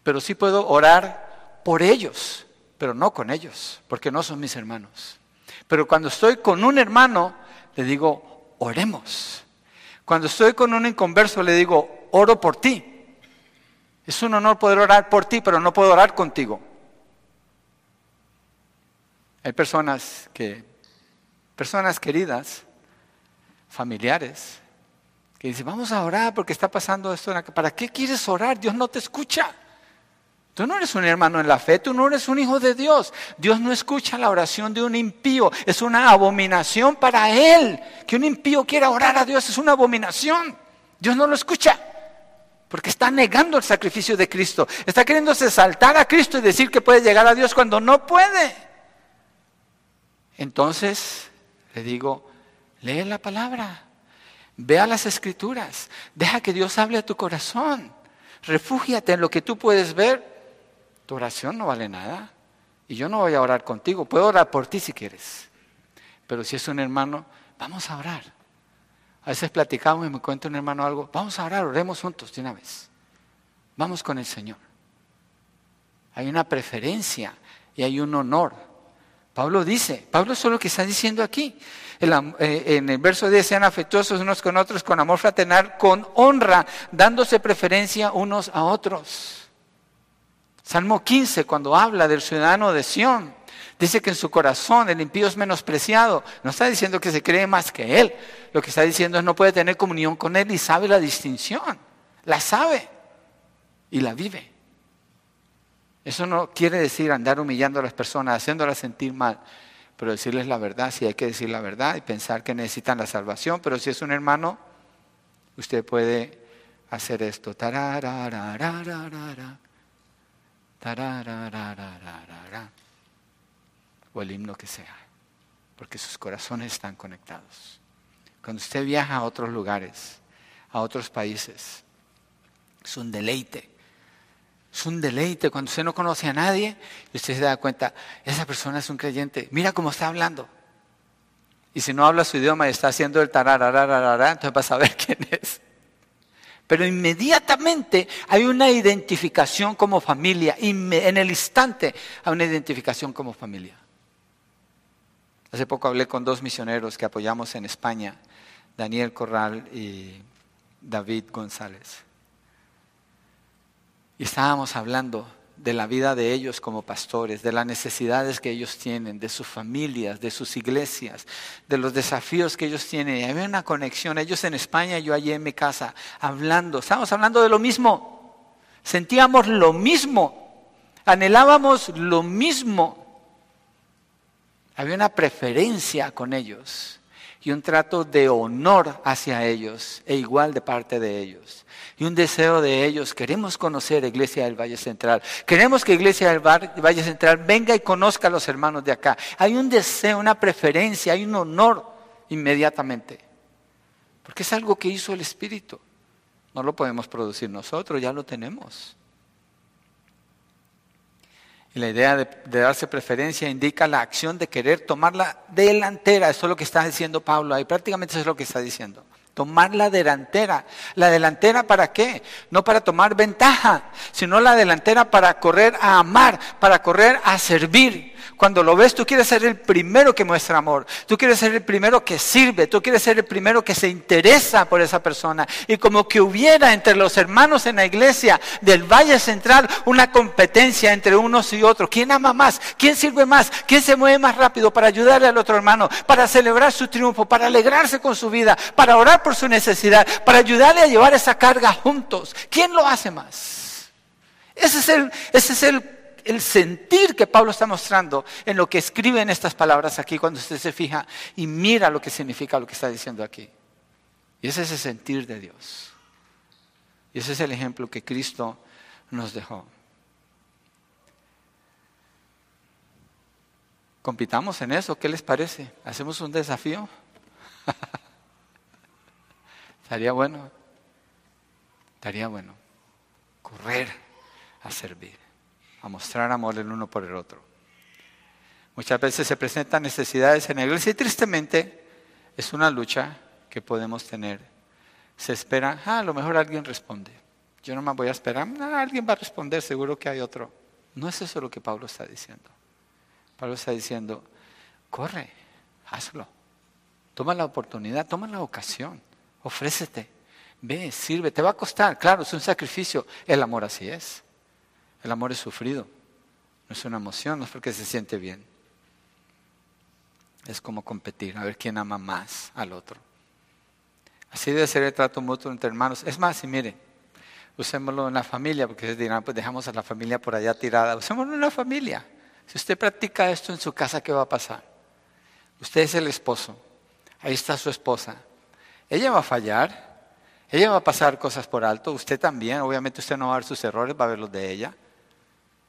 Pero sí puedo orar por ellos, pero no con ellos, porque no son mis hermanos. Pero cuando estoy con un hermano, le digo, oremos. Cuando estoy con un inconverso le digo, oro por ti. Es un honor poder orar por ti, pero no puedo orar contigo. Hay personas que, personas queridas, familiares, que dicen, vamos a orar porque está pasando esto. ¿Para qué quieres orar? Dios no te escucha. Tú no eres un hermano en la fe, tú no eres un hijo de Dios. Dios no escucha la oración de un impío, es una abominación para él. Que un impío quiera orar a Dios es una abominación. Dios no lo escucha. Porque está negando el sacrificio de Cristo. Está queriéndose saltar a Cristo y decir que puede llegar a Dios cuando no puede. Entonces, le digo, lee la palabra. Vea las escrituras. Deja que Dios hable a tu corazón. Refúgiate en lo que tú puedes ver. Tu oración no vale nada. Y yo no voy a orar contigo. Puedo orar por ti si quieres. Pero si es un hermano, vamos a orar. A veces platicamos y me cuenta un hermano algo. Vamos a orar, oremos juntos de una vez. Vamos con el Señor. Hay una preferencia y hay un honor. Pablo dice, Pablo es lo que está diciendo aquí. Eh, en el verso 10, sean afectuosos unos con otros, con amor fraternal, con honra, dándose preferencia unos a otros. Salmo 15, cuando habla del ciudadano de Sión, dice que en su corazón el impío es menospreciado. No está diciendo que se cree más que él. Lo que está diciendo es no puede tener comunión con él y sabe la distinción. La sabe y la vive. Eso no quiere decir andar humillando a las personas, haciéndolas sentir mal pero decirles la verdad, si hay que decir la verdad y pensar que necesitan la salvación, pero si es un hermano, usted puede hacer esto. O el himno que sea, porque sus corazones están conectados. Cuando usted viaja a otros lugares, a otros países, es un deleite es un deleite cuando usted no conoce a nadie y usted se da cuenta, esa persona es un creyente, mira cómo está hablando. Y si no habla su idioma y está haciendo el tarararararara, entonces vas a saber quién es. Pero inmediatamente hay una identificación como familia, en el instante hay una identificación como familia. Hace poco hablé con dos misioneros que apoyamos en España, Daniel Corral y David González. Y estábamos hablando de la vida de ellos como pastores, de las necesidades que ellos tienen, de sus familias, de sus iglesias, de los desafíos que ellos tienen. Y había una conexión, ellos en España, yo allí en mi casa, hablando, estábamos hablando de lo mismo, sentíamos lo mismo, anhelábamos lo mismo. Había una preferencia con ellos y un trato de honor hacia ellos e igual de parte de ellos y un deseo de ellos. Queremos conocer Iglesia del Valle Central. Queremos que Iglesia del Valle Central venga y conozca a los hermanos de acá. Hay un deseo, una preferencia, hay un honor inmediatamente. Porque es algo que hizo el Espíritu. No lo podemos producir nosotros, ya lo tenemos. Y la idea de, de, darse preferencia indica la acción de querer tomar la delantera. Eso es lo que está diciendo Pablo ahí. Prácticamente eso es lo que está diciendo tomar la delantera. ¿La delantera para qué? No para tomar ventaja, sino la delantera para correr a amar, para correr a servir. Cuando lo ves, tú quieres ser el primero que muestra amor. Tú quieres ser el primero que sirve. Tú quieres ser el primero que se interesa por esa persona. Y como que hubiera entre los hermanos en la iglesia del Valle Central una competencia entre unos y otros. ¿Quién ama más? ¿Quién sirve más? ¿Quién se mueve más rápido para ayudarle al otro hermano? Para celebrar su triunfo, para alegrarse con su vida, para orar por su necesidad, para ayudarle a llevar esa carga juntos. ¿Quién lo hace más? Ese es el, ese es el el sentir que Pablo está mostrando en lo que escribe en estas palabras aquí cuando usted se fija y mira lo que significa lo que está diciendo aquí. Y ese es el sentir de Dios. Y ese es el ejemplo que Cristo nos dejó. Compitamos en eso, ¿qué les parece? ¿Hacemos un desafío? Estaría bueno. Estaría bueno. Correr a servir a mostrar amor el uno por el otro. Muchas veces se presentan necesidades en la iglesia y tristemente es una lucha que podemos tener. Se espera, ah, a lo mejor alguien responde. Yo no me voy a esperar, ah, alguien va a responder, seguro que hay otro. No es eso lo que Pablo está diciendo. Pablo está diciendo, corre, hazlo. Toma la oportunidad, toma la ocasión, ofrécete, ve, sirve, te va a costar, claro, es un sacrificio, el amor así es. El amor es sufrido, no es una emoción, no es porque se siente bien. Es como competir, a ver quién ama más al otro. Así debe ser el trato mutuo entre hermanos. Es más, y mire, usémoslo en la familia, porque dirán, pues dejamos a la familia por allá tirada. Usémoslo en la familia. Si usted practica esto en su casa, ¿qué va a pasar? Usted es el esposo, ahí está su esposa. Ella va a fallar, Ella va a pasar cosas por alto, usted también, obviamente usted no va a ver sus errores, va a ver los de ella.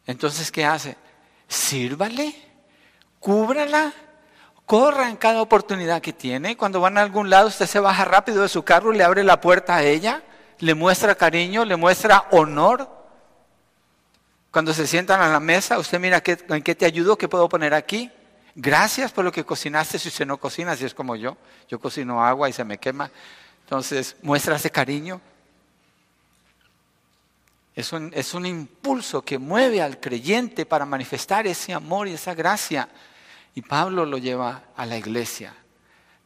Entonces, ¿qué hace? Sírvale, cúbrala, corra en cada oportunidad que tiene. Cuando van a algún lado, usted se baja rápido de su carro, le abre la puerta a ella, le muestra cariño, le muestra honor. Cuando se sientan a la mesa, usted mira en qué te ayudo, qué puedo poner aquí. Gracias por lo que cocinaste si usted no cocina, si es como yo. Yo cocino agua y se me quema. Entonces, muestra ese cariño. Es un, es un impulso que mueve al creyente para manifestar ese amor y esa gracia. Y Pablo lo lleva a la iglesia.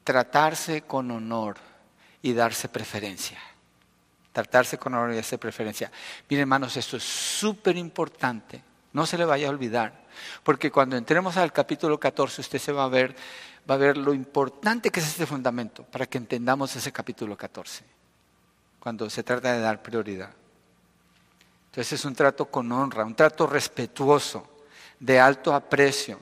Tratarse con honor y darse preferencia. Tratarse con honor y darse preferencia. Miren, hermanos, esto es súper importante. No se le vaya a olvidar. Porque cuando entremos al capítulo 14, usted se va a ver va a ver lo importante que es este fundamento para que entendamos ese capítulo 14, cuando se trata de dar prioridad. Entonces es un trato con honra, un trato respetuoso, de alto aprecio.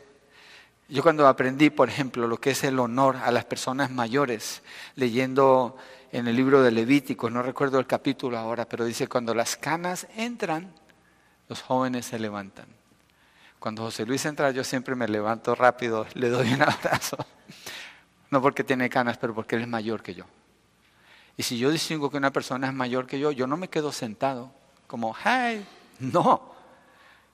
Yo cuando aprendí, por ejemplo, lo que es el honor a las personas mayores, leyendo en el libro de Levítico, no recuerdo el capítulo ahora, pero dice, cuando las canas entran, los jóvenes se levantan. Cuando José Luis entra, yo siempre me levanto rápido, le doy un abrazo. No porque tiene canas, pero porque él es mayor que yo. Y si yo distingo que una persona es mayor que yo, yo no me quedo sentado como, hey, no.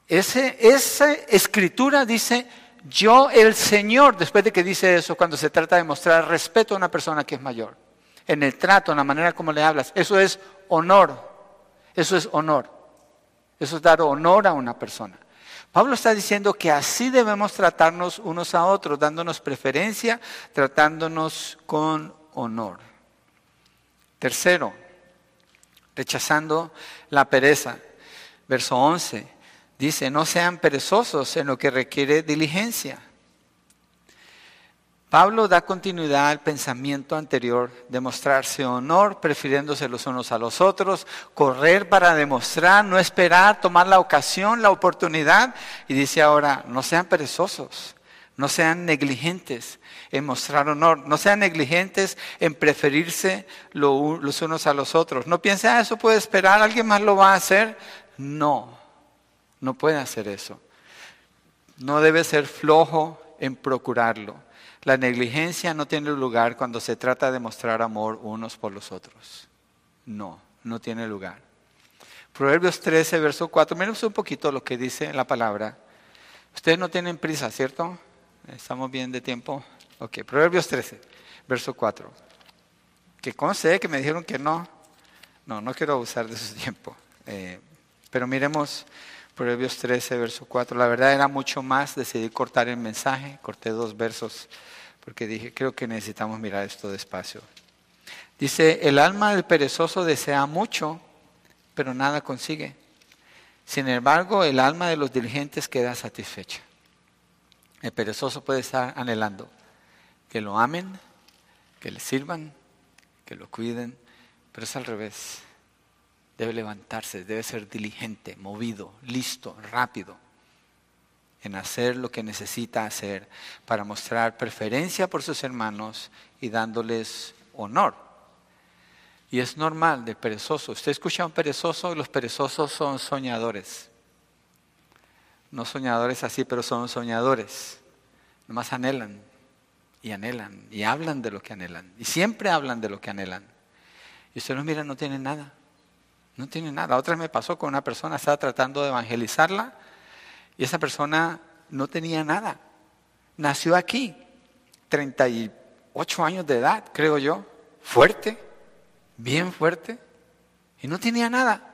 Ese, esa escritura dice, yo el Señor, después de que dice eso, cuando se trata de mostrar respeto a una persona que es mayor, en el trato, en la manera como le hablas, eso es honor, eso es honor, eso es dar honor a una persona. Pablo está diciendo que así debemos tratarnos unos a otros, dándonos preferencia, tratándonos con honor. Tercero, rechazando la pereza. Verso 11 dice, no sean perezosos en lo que requiere diligencia Pablo da continuidad al pensamiento anterior de mostrarse honor, prefiriéndose los unos a los otros, correr para demostrar, no esperar, tomar la ocasión, la oportunidad. Y dice ahora, no sean perezosos, no sean negligentes en mostrar honor, no sean negligentes en preferirse los unos a los otros. No piense, ah, eso puede esperar, alguien más lo va a hacer. No, no puede hacer eso. No debe ser flojo en procurarlo. La negligencia no tiene lugar cuando se trata de mostrar amor unos por los otros. No, no tiene lugar. Proverbios 13, verso 4. Miremos un poquito lo que dice la palabra. Ustedes no tienen prisa, ¿cierto? ¿Estamos bien de tiempo? Ok, Proverbios 13, verso 4. Que conste que me dijeron que no. No, no quiero abusar de su tiempo. Eh, pero miremos Proverbios 13, verso 4. La verdad era mucho más. Decidí cortar el mensaje. Corté dos versos porque dije, creo que necesitamos mirar esto despacio. Dice, el alma del perezoso desea mucho, pero nada consigue. Sin embargo, el alma de los diligentes queda satisfecha. El perezoso puede estar anhelando que lo amen, que le sirvan, que lo cuiden, pero es al revés. Debe levantarse, debe ser diligente, movido, listo, rápido hacer lo que necesita hacer para mostrar preferencia por sus hermanos y dándoles honor. Y es normal de perezoso. Usted escucha a un perezoso, los perezosos son soñadores. No soñadores así, pero son soñadores. Nomás anhelan y anhelan y hablan de lo que anhelan. Y siempre hablan de lo que anhelan. Y usted los mira, no tienen nada. No tienen nada. Otra vez me pasó con una persona, estaba tratando de evangelizarla y esa persona no tenía nada. Nació aquí, 38 años de edad, creo yo, fuerte, bien fuerte, y no tenía nada.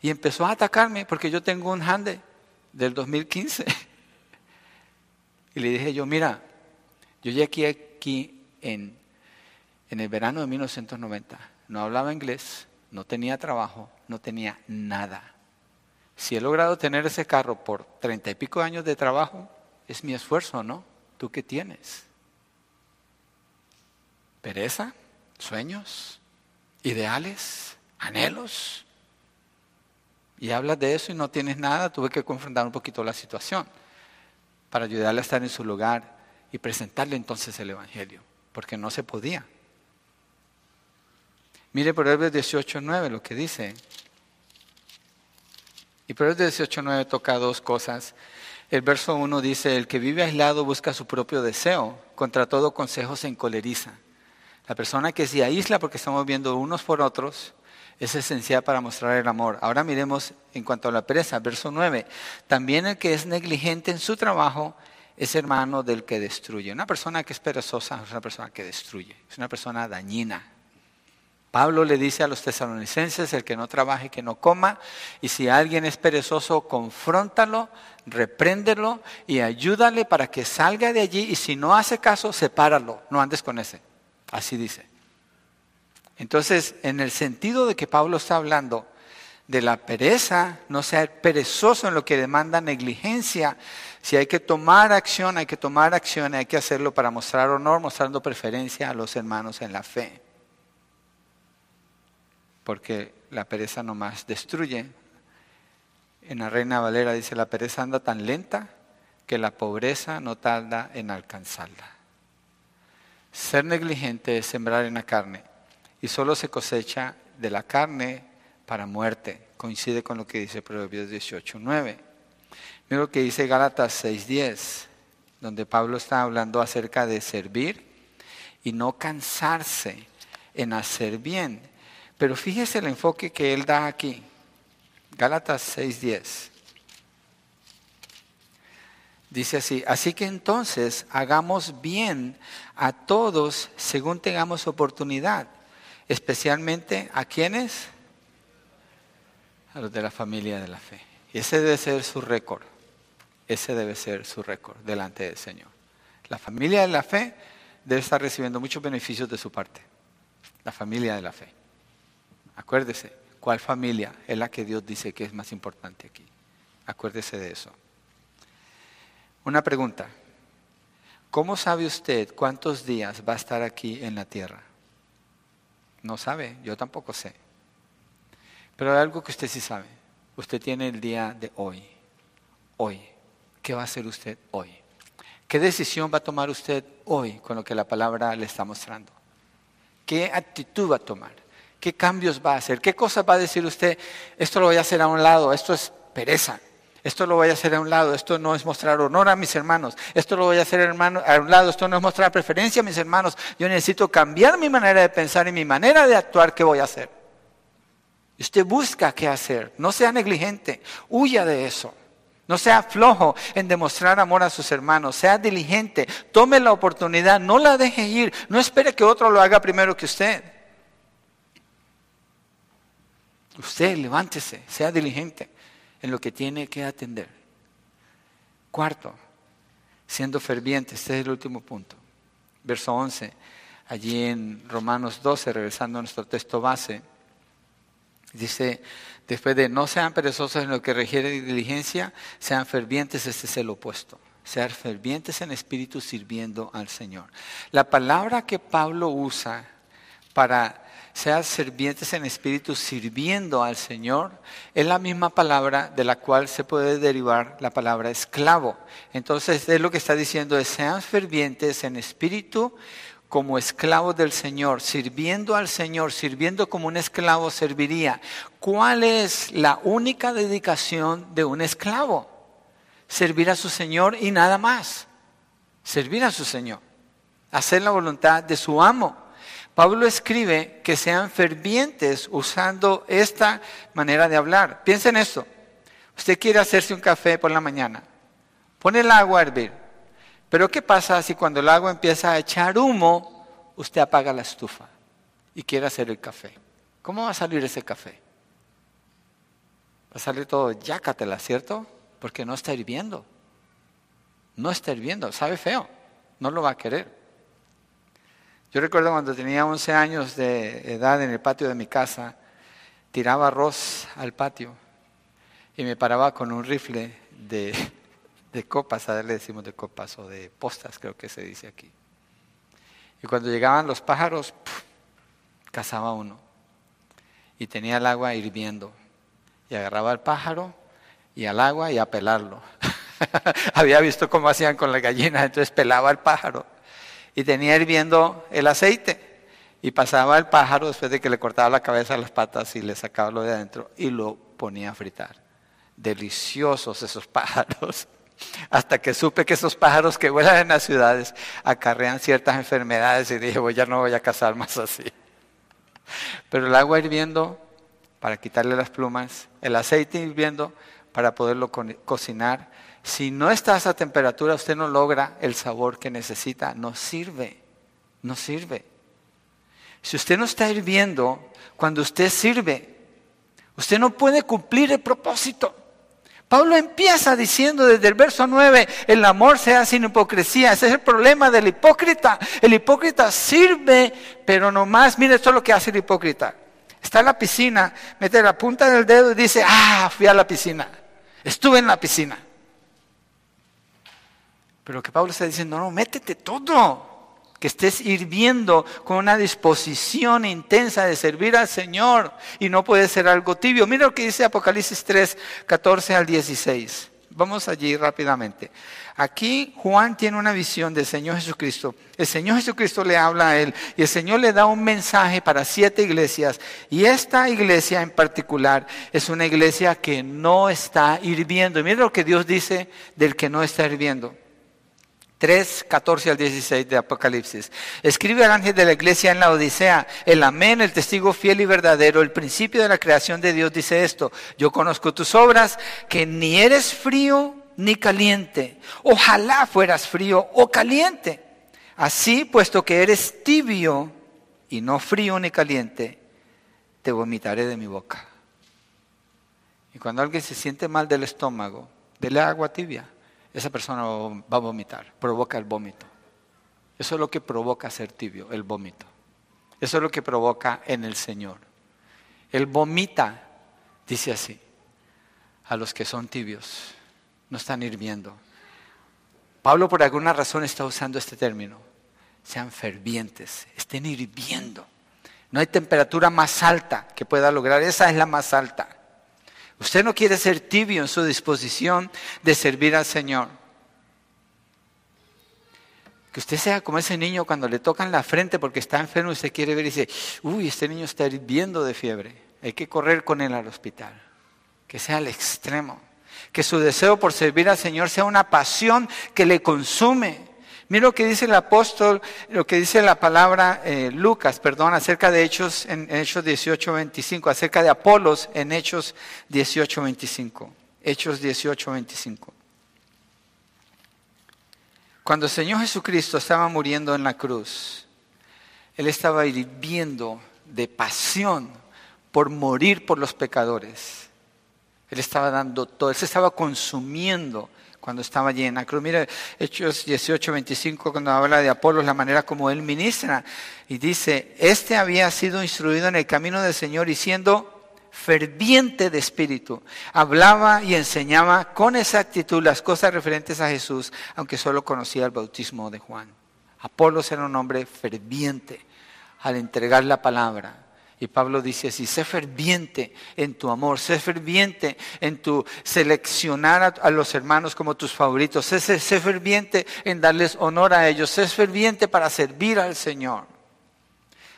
Y empezó a atacarme porque yo tengo un hande del 2015. Y le dije yo, mira, yo llegué aquí en, en el verano de 1990, no hablaba inglés, no tenía trabajo, no tenía nada. Si he logrado tener ese carro por treinta y pico años de trabajo, es mi esfuerzo, ¿no? ¿Tú qué tienes? ¿Pereza? ¿Sueños? ¿Ideales? ¿Anhelos? Y hablas de eso y no tienes nada, tuve que confrontar un poquito la situación para ayudarle a estar en su lugar y presentarle entonces el Evangelio, porque no se podía. Mire Proverbios 18.9 lo que dice. Y Proverbios 18.9 toca dos cosas. El verso 1 dice, el que vive aislado busca su propio deseo, contra todo consejo se encoleriza. La persona que se aísla porque estamos viendo unos por otros es esencial para mostrar el amor. Ahora miremos en cuanto a la pereza, verso 9. También el que es negligente en su trabajo es hermano del que destruye. Una persona que es perezosa es una persona que destruye, es una persona dañina. Pablo le dice a los tesalonicenses, el que no trabaje, que no coma, y si alguien es perezoso, confróntalo, repréndelo y ayúdale para que salga de allí, y si no hace caso, sepáralo, no andes con ese. Así dice. Entonces, en el sentido de que Pablo está hablando de la pereza, no ser perezoso en lo que demanda negligencia, si hay que tomar acción, hay que tomar acción, hay que hacerlo para mostrar honor, mostrando preferencia a los hermanos en la fe. Porque la pereza nomás destruye. En la Reina Valera dice, la pereza anda tan lenta que la pobreza no tarda en alcanzarla. Ser negligente es sembrar en la carne y solo se cosecha de la carne para muerte. Coincide con lo que dice Proverbios 18, 9. Mira lo que dice Gálatas 6:10, donde Pablo está hablando acerca de servir y no cansarse en hacer bien. Pero fíjese el enfoque que él da aquí. Gálatas 6:10. Dice así, así que entonces hagamos bien a todos según tengamos oportunidad especialmente a quienes? A los de la familia de la fe. Y ese debe ser su récord. Ese debe ser su récord delante del Señor. La familia de la fe debe estar recibiendo muchos beneficios de su parte. La familia de la fe. Acuérdese, ¿cuál familia es la que Dios dice que es más importante aquí? Acuérdese de eso. Una pregunta. ¿Cómo sabe usted cuántos días va a estar aquí en la tierra? No sabe, yo tampoco sé. Pero hay algo que usted sí sabe. Usted tiene el día de hoy. Hoy. ¿Qué va a hacer usted hoy? ¿Qué decisión va a tomar usted hoy con lo que la palabra le está mostrando? ¿Qué actitud va a tomar? ¿Qué cambios va a hacer? ¿Qué cosas va a decir usted? Esto lo voy a hacer a un lado, esto es pereza. Esto lo voy a hacer a un lado, esto no es mostrar honor a mis hermanos, esto lo voy a hacer a un lado, esto no es mostrar preferencia a mis hermanos. Yo necesito cambiar mi manera de pensar y mi manera de actuar, ¿qué voy a hacer? Usted busca qué hacer, no sea negligente, huya de eso. No sea flojo en demostrar amor a sus hermanos, sea diligente, tome la oportunidad, no la deje ir, no espere que otro lo haga primero que usted. Usted levántese, sea diligente en lo que tiene que atender. Cuarto, siendo ferviente, este es el último punto. Verso 11, allí en Romanos 12, regresando a nuestro texto base, dice, después de no sean perezosos en lo que requiere diligencia, sean fervientes, este es el opuesto. Sean fervientes en espíritu sirviendo al Señor. La palabra que Pablo usa para sean servientes en espíritu sirviendo al Señor, es la misma palabra de la cual se puede derivar la palabra esclavo. Entonces, es lo que está diciendo, es sean fervientes en espíritu como esclavos del Señor, sirviendo al Señor, sirviendo como un esclavo serviría. ¿Cuál es la única dedicación de un esclavo? Servir a su Señor y nada más. Servir a su Señor. Hacer la voluntad de su amo. Pablo escribe que sean fervientes usando esta manera de hablar. Piensen en esto. Usted quiere hacerse un café por la mañana. Pone el agua a hervir. Pero ¿qué pasa si cuando el agua empieza a echar humo, usted apaga la estufa y quiere hacer el café? ¿Cómo va a salir ese café? Va a salir todo yácatela, ¿cierto? Porque no está hirviendo. No está hirviendo, sabe feo. No lo va a querer. Yo recuerdo cuando tenía 11 años de edad en el patio de mi casa, tiraba arroz al patio y me paraba con un rifle de, copas, a le decimos de copas o de postas, creo que se dice aquí. Y cuando llegaban los pájaros, cazaba uno y tenía el agua hirviendo y agarraba al pájaro y al agua y a pelarlo. Había visto cómo hacían con la gallina, entonces pelaba al pájaro y tenía hirviendo el aceite. Y pasaba el pájaro después de que le cortaba la cabeza las patas y le sacaba lo de adentro y lo ponía a fritar. Deliciosos esos pájaros. Hasta que supe que esos pájaros que vuelan en las ciudades acarrean ciertas enfermedades y dije, ya no voy a cazar más así. Pero el agua hirviendo para quitarle las plumas, el aceite hirviendo para poderlo cocinar. Si no está a esa temperatura, usted no logra el sabor que necesita. No sirve, no sirve. Si usted no está hirviendo, cuando usted sirve, usted no puede cumplir el propósito. Pablo empieza diciendo desde el verso 9, el amor sea sin hipocresía. Ese es el problema del hipócrita. El hipócrita sirve, pero no más. Mire, esto es lo que hace el hipócrita. Está en la piscina, mete la punta del dedo y dice, ah, fui a la piscina. Estuve en la piscina. Pero que Pablo está diciendo, no, métete todo que estés hirviendo con una disposición intensa de servir al Señor y no puede ser algo tibio. Mira lo que dice Apocalipsis 3, 14 al 16. Vamos allí rápidamente. Aquí Juan tiene una visión del Señor Jesucristo. El Señor Jesucristo le habla a él y el Señor le da un mensaje para siete iglesias. Y esta iglesia en particular es una iglesia que no está hirviendo. Mira lo que Dios dice del que no está hirviendo. 3, 14 al 16 de Apocalipsis. Escribe al ángel de la iglesia en la Odisea, el amén, el testigo fiel y verdadero, el principio de la creación de Dios dice esto, yo conozco tus obras, que ni eres frío ni caliente, ojalá fueras frío o caliente. Así, puesto que eres tibio y no frío ni caliente, te vomitaré de mi boca. Y cuando alguien se siente mal del estómago, dele agua tibia esa persona va a vomitar, provoca el vómito. Eso es lo que provoca ser tibio, el vómito. Eso es lo que provoca en el Señor. Él vomita, dice así, a los que son tibios, no están hirviendo. Pablo por alguna razón está usando este término. Sean fervientes, estén hirviendo. No hay temperatura más alta que pueda lograr, esa es la más alta. Usted no quiere ser tibio en su disposición de servir al Señor. Que usted sea como ese niño cuando le tocan la frente porque está enfermo y usted quiere ver y dice, uy, este niño está hirviendo de fiebre. Hay que correr con él al hospital. Que sea al extremo. Que su deseo por servir al Señor sea una pasión que le consume. Mira lo que dice el apóstol, lo que dice la palabra eh, Lucas, perdón, acerca de Hechos en Hechos 18, 25, acerca de Apolos en Hechos 18, 25. Hechos 18, 25. Cuando el Señor Jesucristo estaba muriendo en la cruz, Él estaba hirviendo de pasión por morir por los pecadores. Él estaba dando todo, Él se estaba consumiendo cuando estaba allí en la cruz. Mira, Hechos 18, 25, cuando habla de Apolos, la manera como él ministra. Y dice, este había sido instruido en el camino del Señor y siendo ferviente de espíritu, hablaba y enseñaba con exactitud las cosas referentes a Jesús, aunque solo conocía el bautismo de Juan. Apolos era un hombre ferviente al entregar la palabra y Pablo dice así, sé ferviente en tu amor, sé ferviente en tu seleccionar a, los hermanos como tus favoritos, sé, ferviente en darles honor a ellos, sé ferviente para servir al Señor.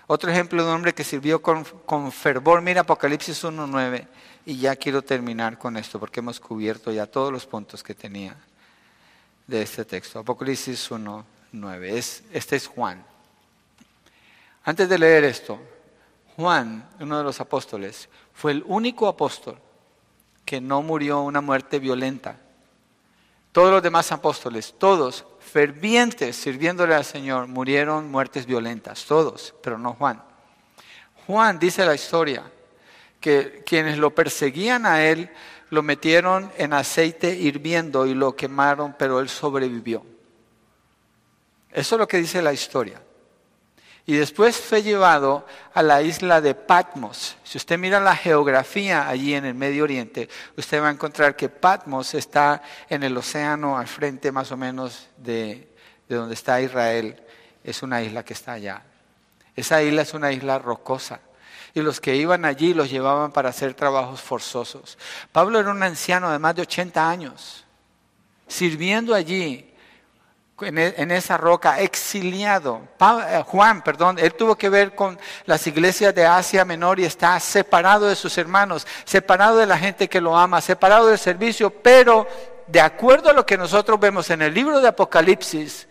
Otro ejemplo de un hombre que sirvió con, con fervor, mira Apocalipsis 1.9, y ya quiero terminar con esto porque hemos cubierto ya todos los puntos que tenía de este texto. Apocalipsis 1.9, este es Juan. Antes de leer esto, Juan, uno de los apóstoles, fue el único apóstol que no murió una muerte violenta. Todos los demás apóstoles, todos fervientes sirviéndole al Señor, murieron muertes violentas, todos, pero no Juan. Juan dice la historia que quienes lo perseguían a él lo metieron en aceite hirviendo y lo quemaron, pero él sobrevivió. Eso es lo que dice la historia y después fue llevado a la isla de Patmos. Si usted mira la geografía allí en el Medio Oriente, usted va a encontrar que Patmos está en el océano al frente más o menos de, de donde está Israel. Es una isla que está allá. Esa isla es una isla rocosa. Y los que iban allí los llevaban para hacer trabajos forzosos. Pablo era un anciano de más de 80 años, sirviendo allí en esa roca, exiliado. Eh, Juan, perdón, él tuvo que ver con las iglesias de Asia Menor y está separado de sus hermanos, separado de la gente que lo ama, separado del servicio, pero de acuerdo a lo que nosotros vemos en el libro de Apocalipsis,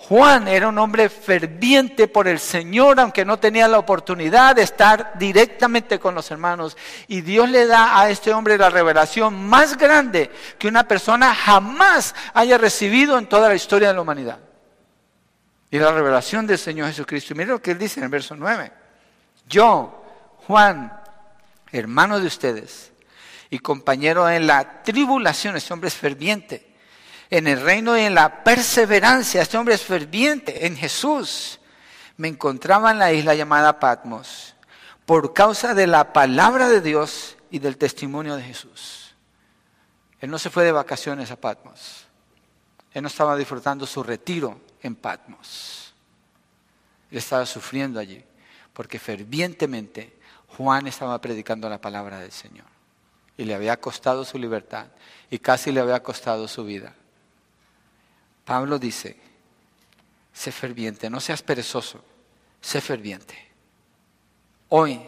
Juan era un hombre ferviente por el Señor, aunque no tenía la oportunidad de estar directamente con los hermanos. Y Dios le da a este hombre la revelación más grande que una persona jamás haya recibido en toda la historia de la humanidad. Y la revelación del Señor Jesucristo. Y lo que él dice en el verso 9. Yo, Juan, hermano de ustedes y compañero en la tribulación, este hombre es ferviente en el reino y en la perseverancia. Este hombre es ferviente en Jesús. Me encontraba en la isla llamada Patmos por causa de la palabra de Dios y del testimonio de Jesús. Él no se fue de vacaciones a Patmos. Él no estaba disfrutando su retiro en Patmos. Él estaba sufriendo allí porque fervientemente Juan estaba predicando la palabra del Señor. Y le había costado su libertad y casi le había costado su vida. Pablo dice, sé ferviente, no seas perezoso, sé ferviente. Hoy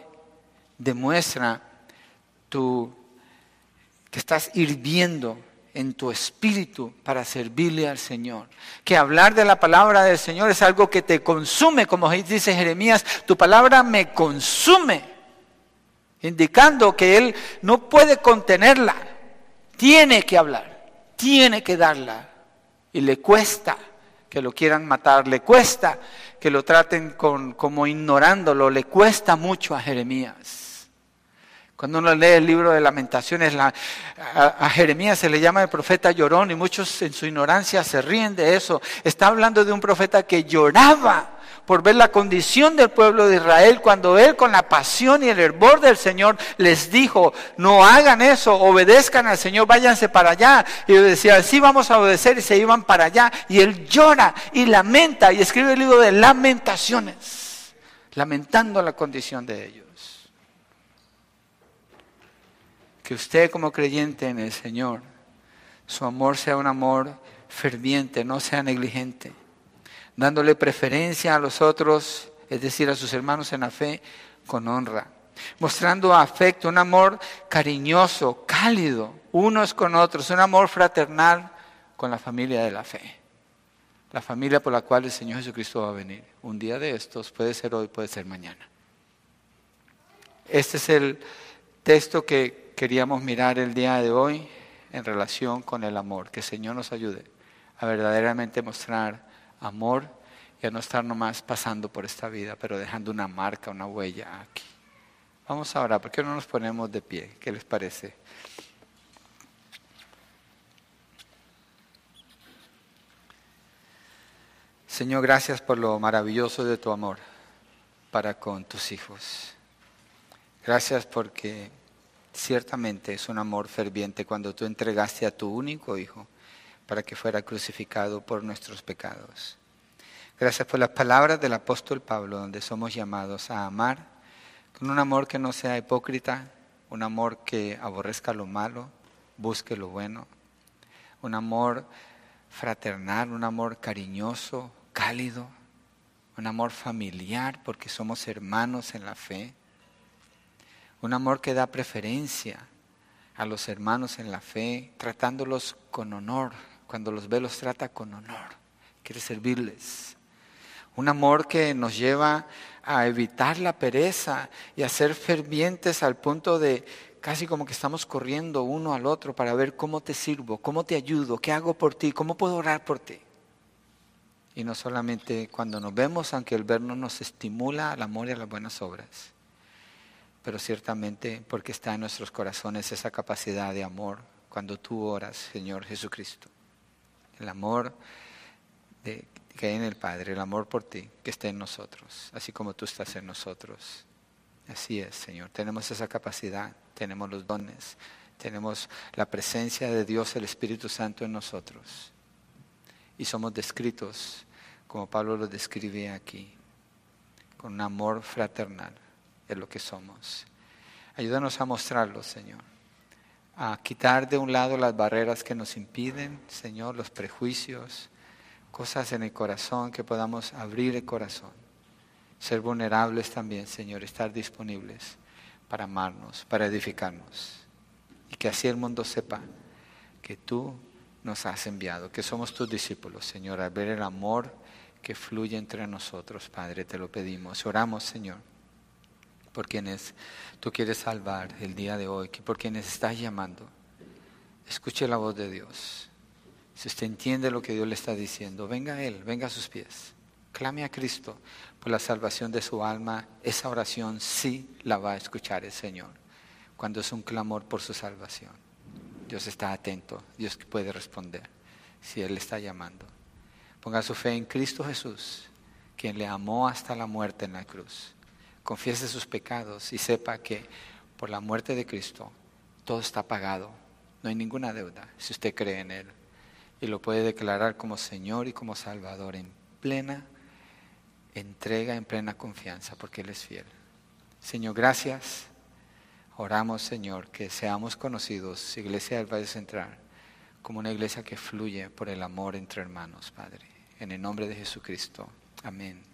demuestra tu, que estás hirviendo en tu espíritu para servirle al Señor. Que hablar de la palabra del Señor es algo que te consume, como dice Jeremías, tu palabra me consume, indicando que Él no puede contenerla, tiene que hablar, tiene que darla y le cuesta que lo quieran matar, le cuesta que lo traten con, como ignorándolo, le cuesta mucho a Jeremías. Cuando uno lee el libro de lamentaciones, a, a, Jeremías se le llama el profeta llorón y muchos en su ignorancia se ríen de eso. Está hablando de un profeta que lloraba por ver la condición del pueblo de Israel cuando Él con la pasión y el hervor del Señor les dijo, no hagan eso, obedezcan al Señor, váyanse para allá. Y ellos decían, sí vamos a obedecer y se iban para allá. Y Él llora y lamenta y escribe el libro de lamentaciones, lamentando la condición de ellos. Que usted como creyente en el Señor, su amor sea un amor ferviente, no sea negligente dándole preferencia a los otros, es decir, a sus hermanos en la fe, con honra, mostrando afecto, un amor cariñoso, cálido, unos con otros, un amor fraternal con la familia de la fe, la familia por la cual el Señor Jesucristo va a venir. Un día de estos, puede ser hoy, puede ser mañana. Este es el texto que queríamos mirar el día de hoy en relación con el amor. Que el Señor nos ayude a verdaderamente mostrar amor y a no estar nomás pasando por esta vida, pero dejando una marca, una huella aquí. Vamos ahora, ¿por qué no nos ponemos de pie? ¿Qué les parece? Señor, gracias por lo maravilloso de tu amor para con tus hijos. Gracias porque ciertamente es un amor ferviente cuando tú entregaste a tu único hijo para que fuera crucificado por nuestros pecados. Gracias por las palabras del apóstol Pablo, donde somos llamados a amar con un amor que no sea hipócrita, un amor que aborrezca lo malo, busque lo bueno, un amor fraternal, un amor cariñoso, cálido, un amor familiar porque somos hermanos en la fe, un amor que da preferencia a los hermanos en la fe, tratándolos con honor, cuando los ve los trata con honor, quiere servirles. Un amor que nos lleva a evitar la pereza y a ser fervientes al punto de casi como que estamos corriendo uno al otro para ver cómo te sirvo, cómo te ayudo, qué hago por ti, cómo puedo orar por ti. Y no solamente cuando nos vemos, aunque el vernos nos estimula al amor y a las buenas obras, pero ciertamente porque está en nuestros corazones esa capacidad de amor cuando tú oras, Señor Jesucristo el amor que hay en el Padre, el amor por ti, que esté en nosotros, así como tú estás en nosotros. Así es, Señor. Tenemos esa capacidad, tenemos los dones, tenemos la presencia de Dios, el Espíritu Santo en nosotros. Y somos descritos, como Pablo lo describe aquí, con un amor fraternal, es lo que somos. Ayúdanos a mostrarlo, Señor a quitar de un lado las barreras que nos impiden, Señor, los prejuicios, cosas en el corazón, que podamos abrir el corazón, ser vulnerables también, Señor, estar disponibles para amarnos, para edificarnos. Y que así el mundo sepa que tú nos has enviado, que somos tus discípulos, Señor, al ver el amor que fluye entre nosotros, Padre, te lo pedimos. Oramos, Señor, por quienes tú quieres salvar el día de hoy, por quienes estás llamando. Escuche la voz de Dios. Si usted entiende lo que Dios le está diciendo, venga a Él, venga a sus pies. Clame a Cristo por la salvación de su alma. Esa oración sí la va a escuchar el Señor cuando es un clamor por su salvación. Dios está atento, Dios puede responder si Él le está llamando. Ponga su fe en Cristo Jesús, quien le amó hasta la muerte en la cruz. Confiese sus pecados y sepa que por la muerte de Cristo todo está pagado. No hay ninguna deuda si usted cree en Él. Y lo puede declarar como Señor y como Salvador en plena entrega, en plena confianza, porque Él es fiel. Señor, gracias. Oramos, Señor, que seamos conocidos, Iglesia del Valle Central, como una iglesia que fluye por el amor entre hermanos, Padre. En el nombre de Jesucristo. Amén.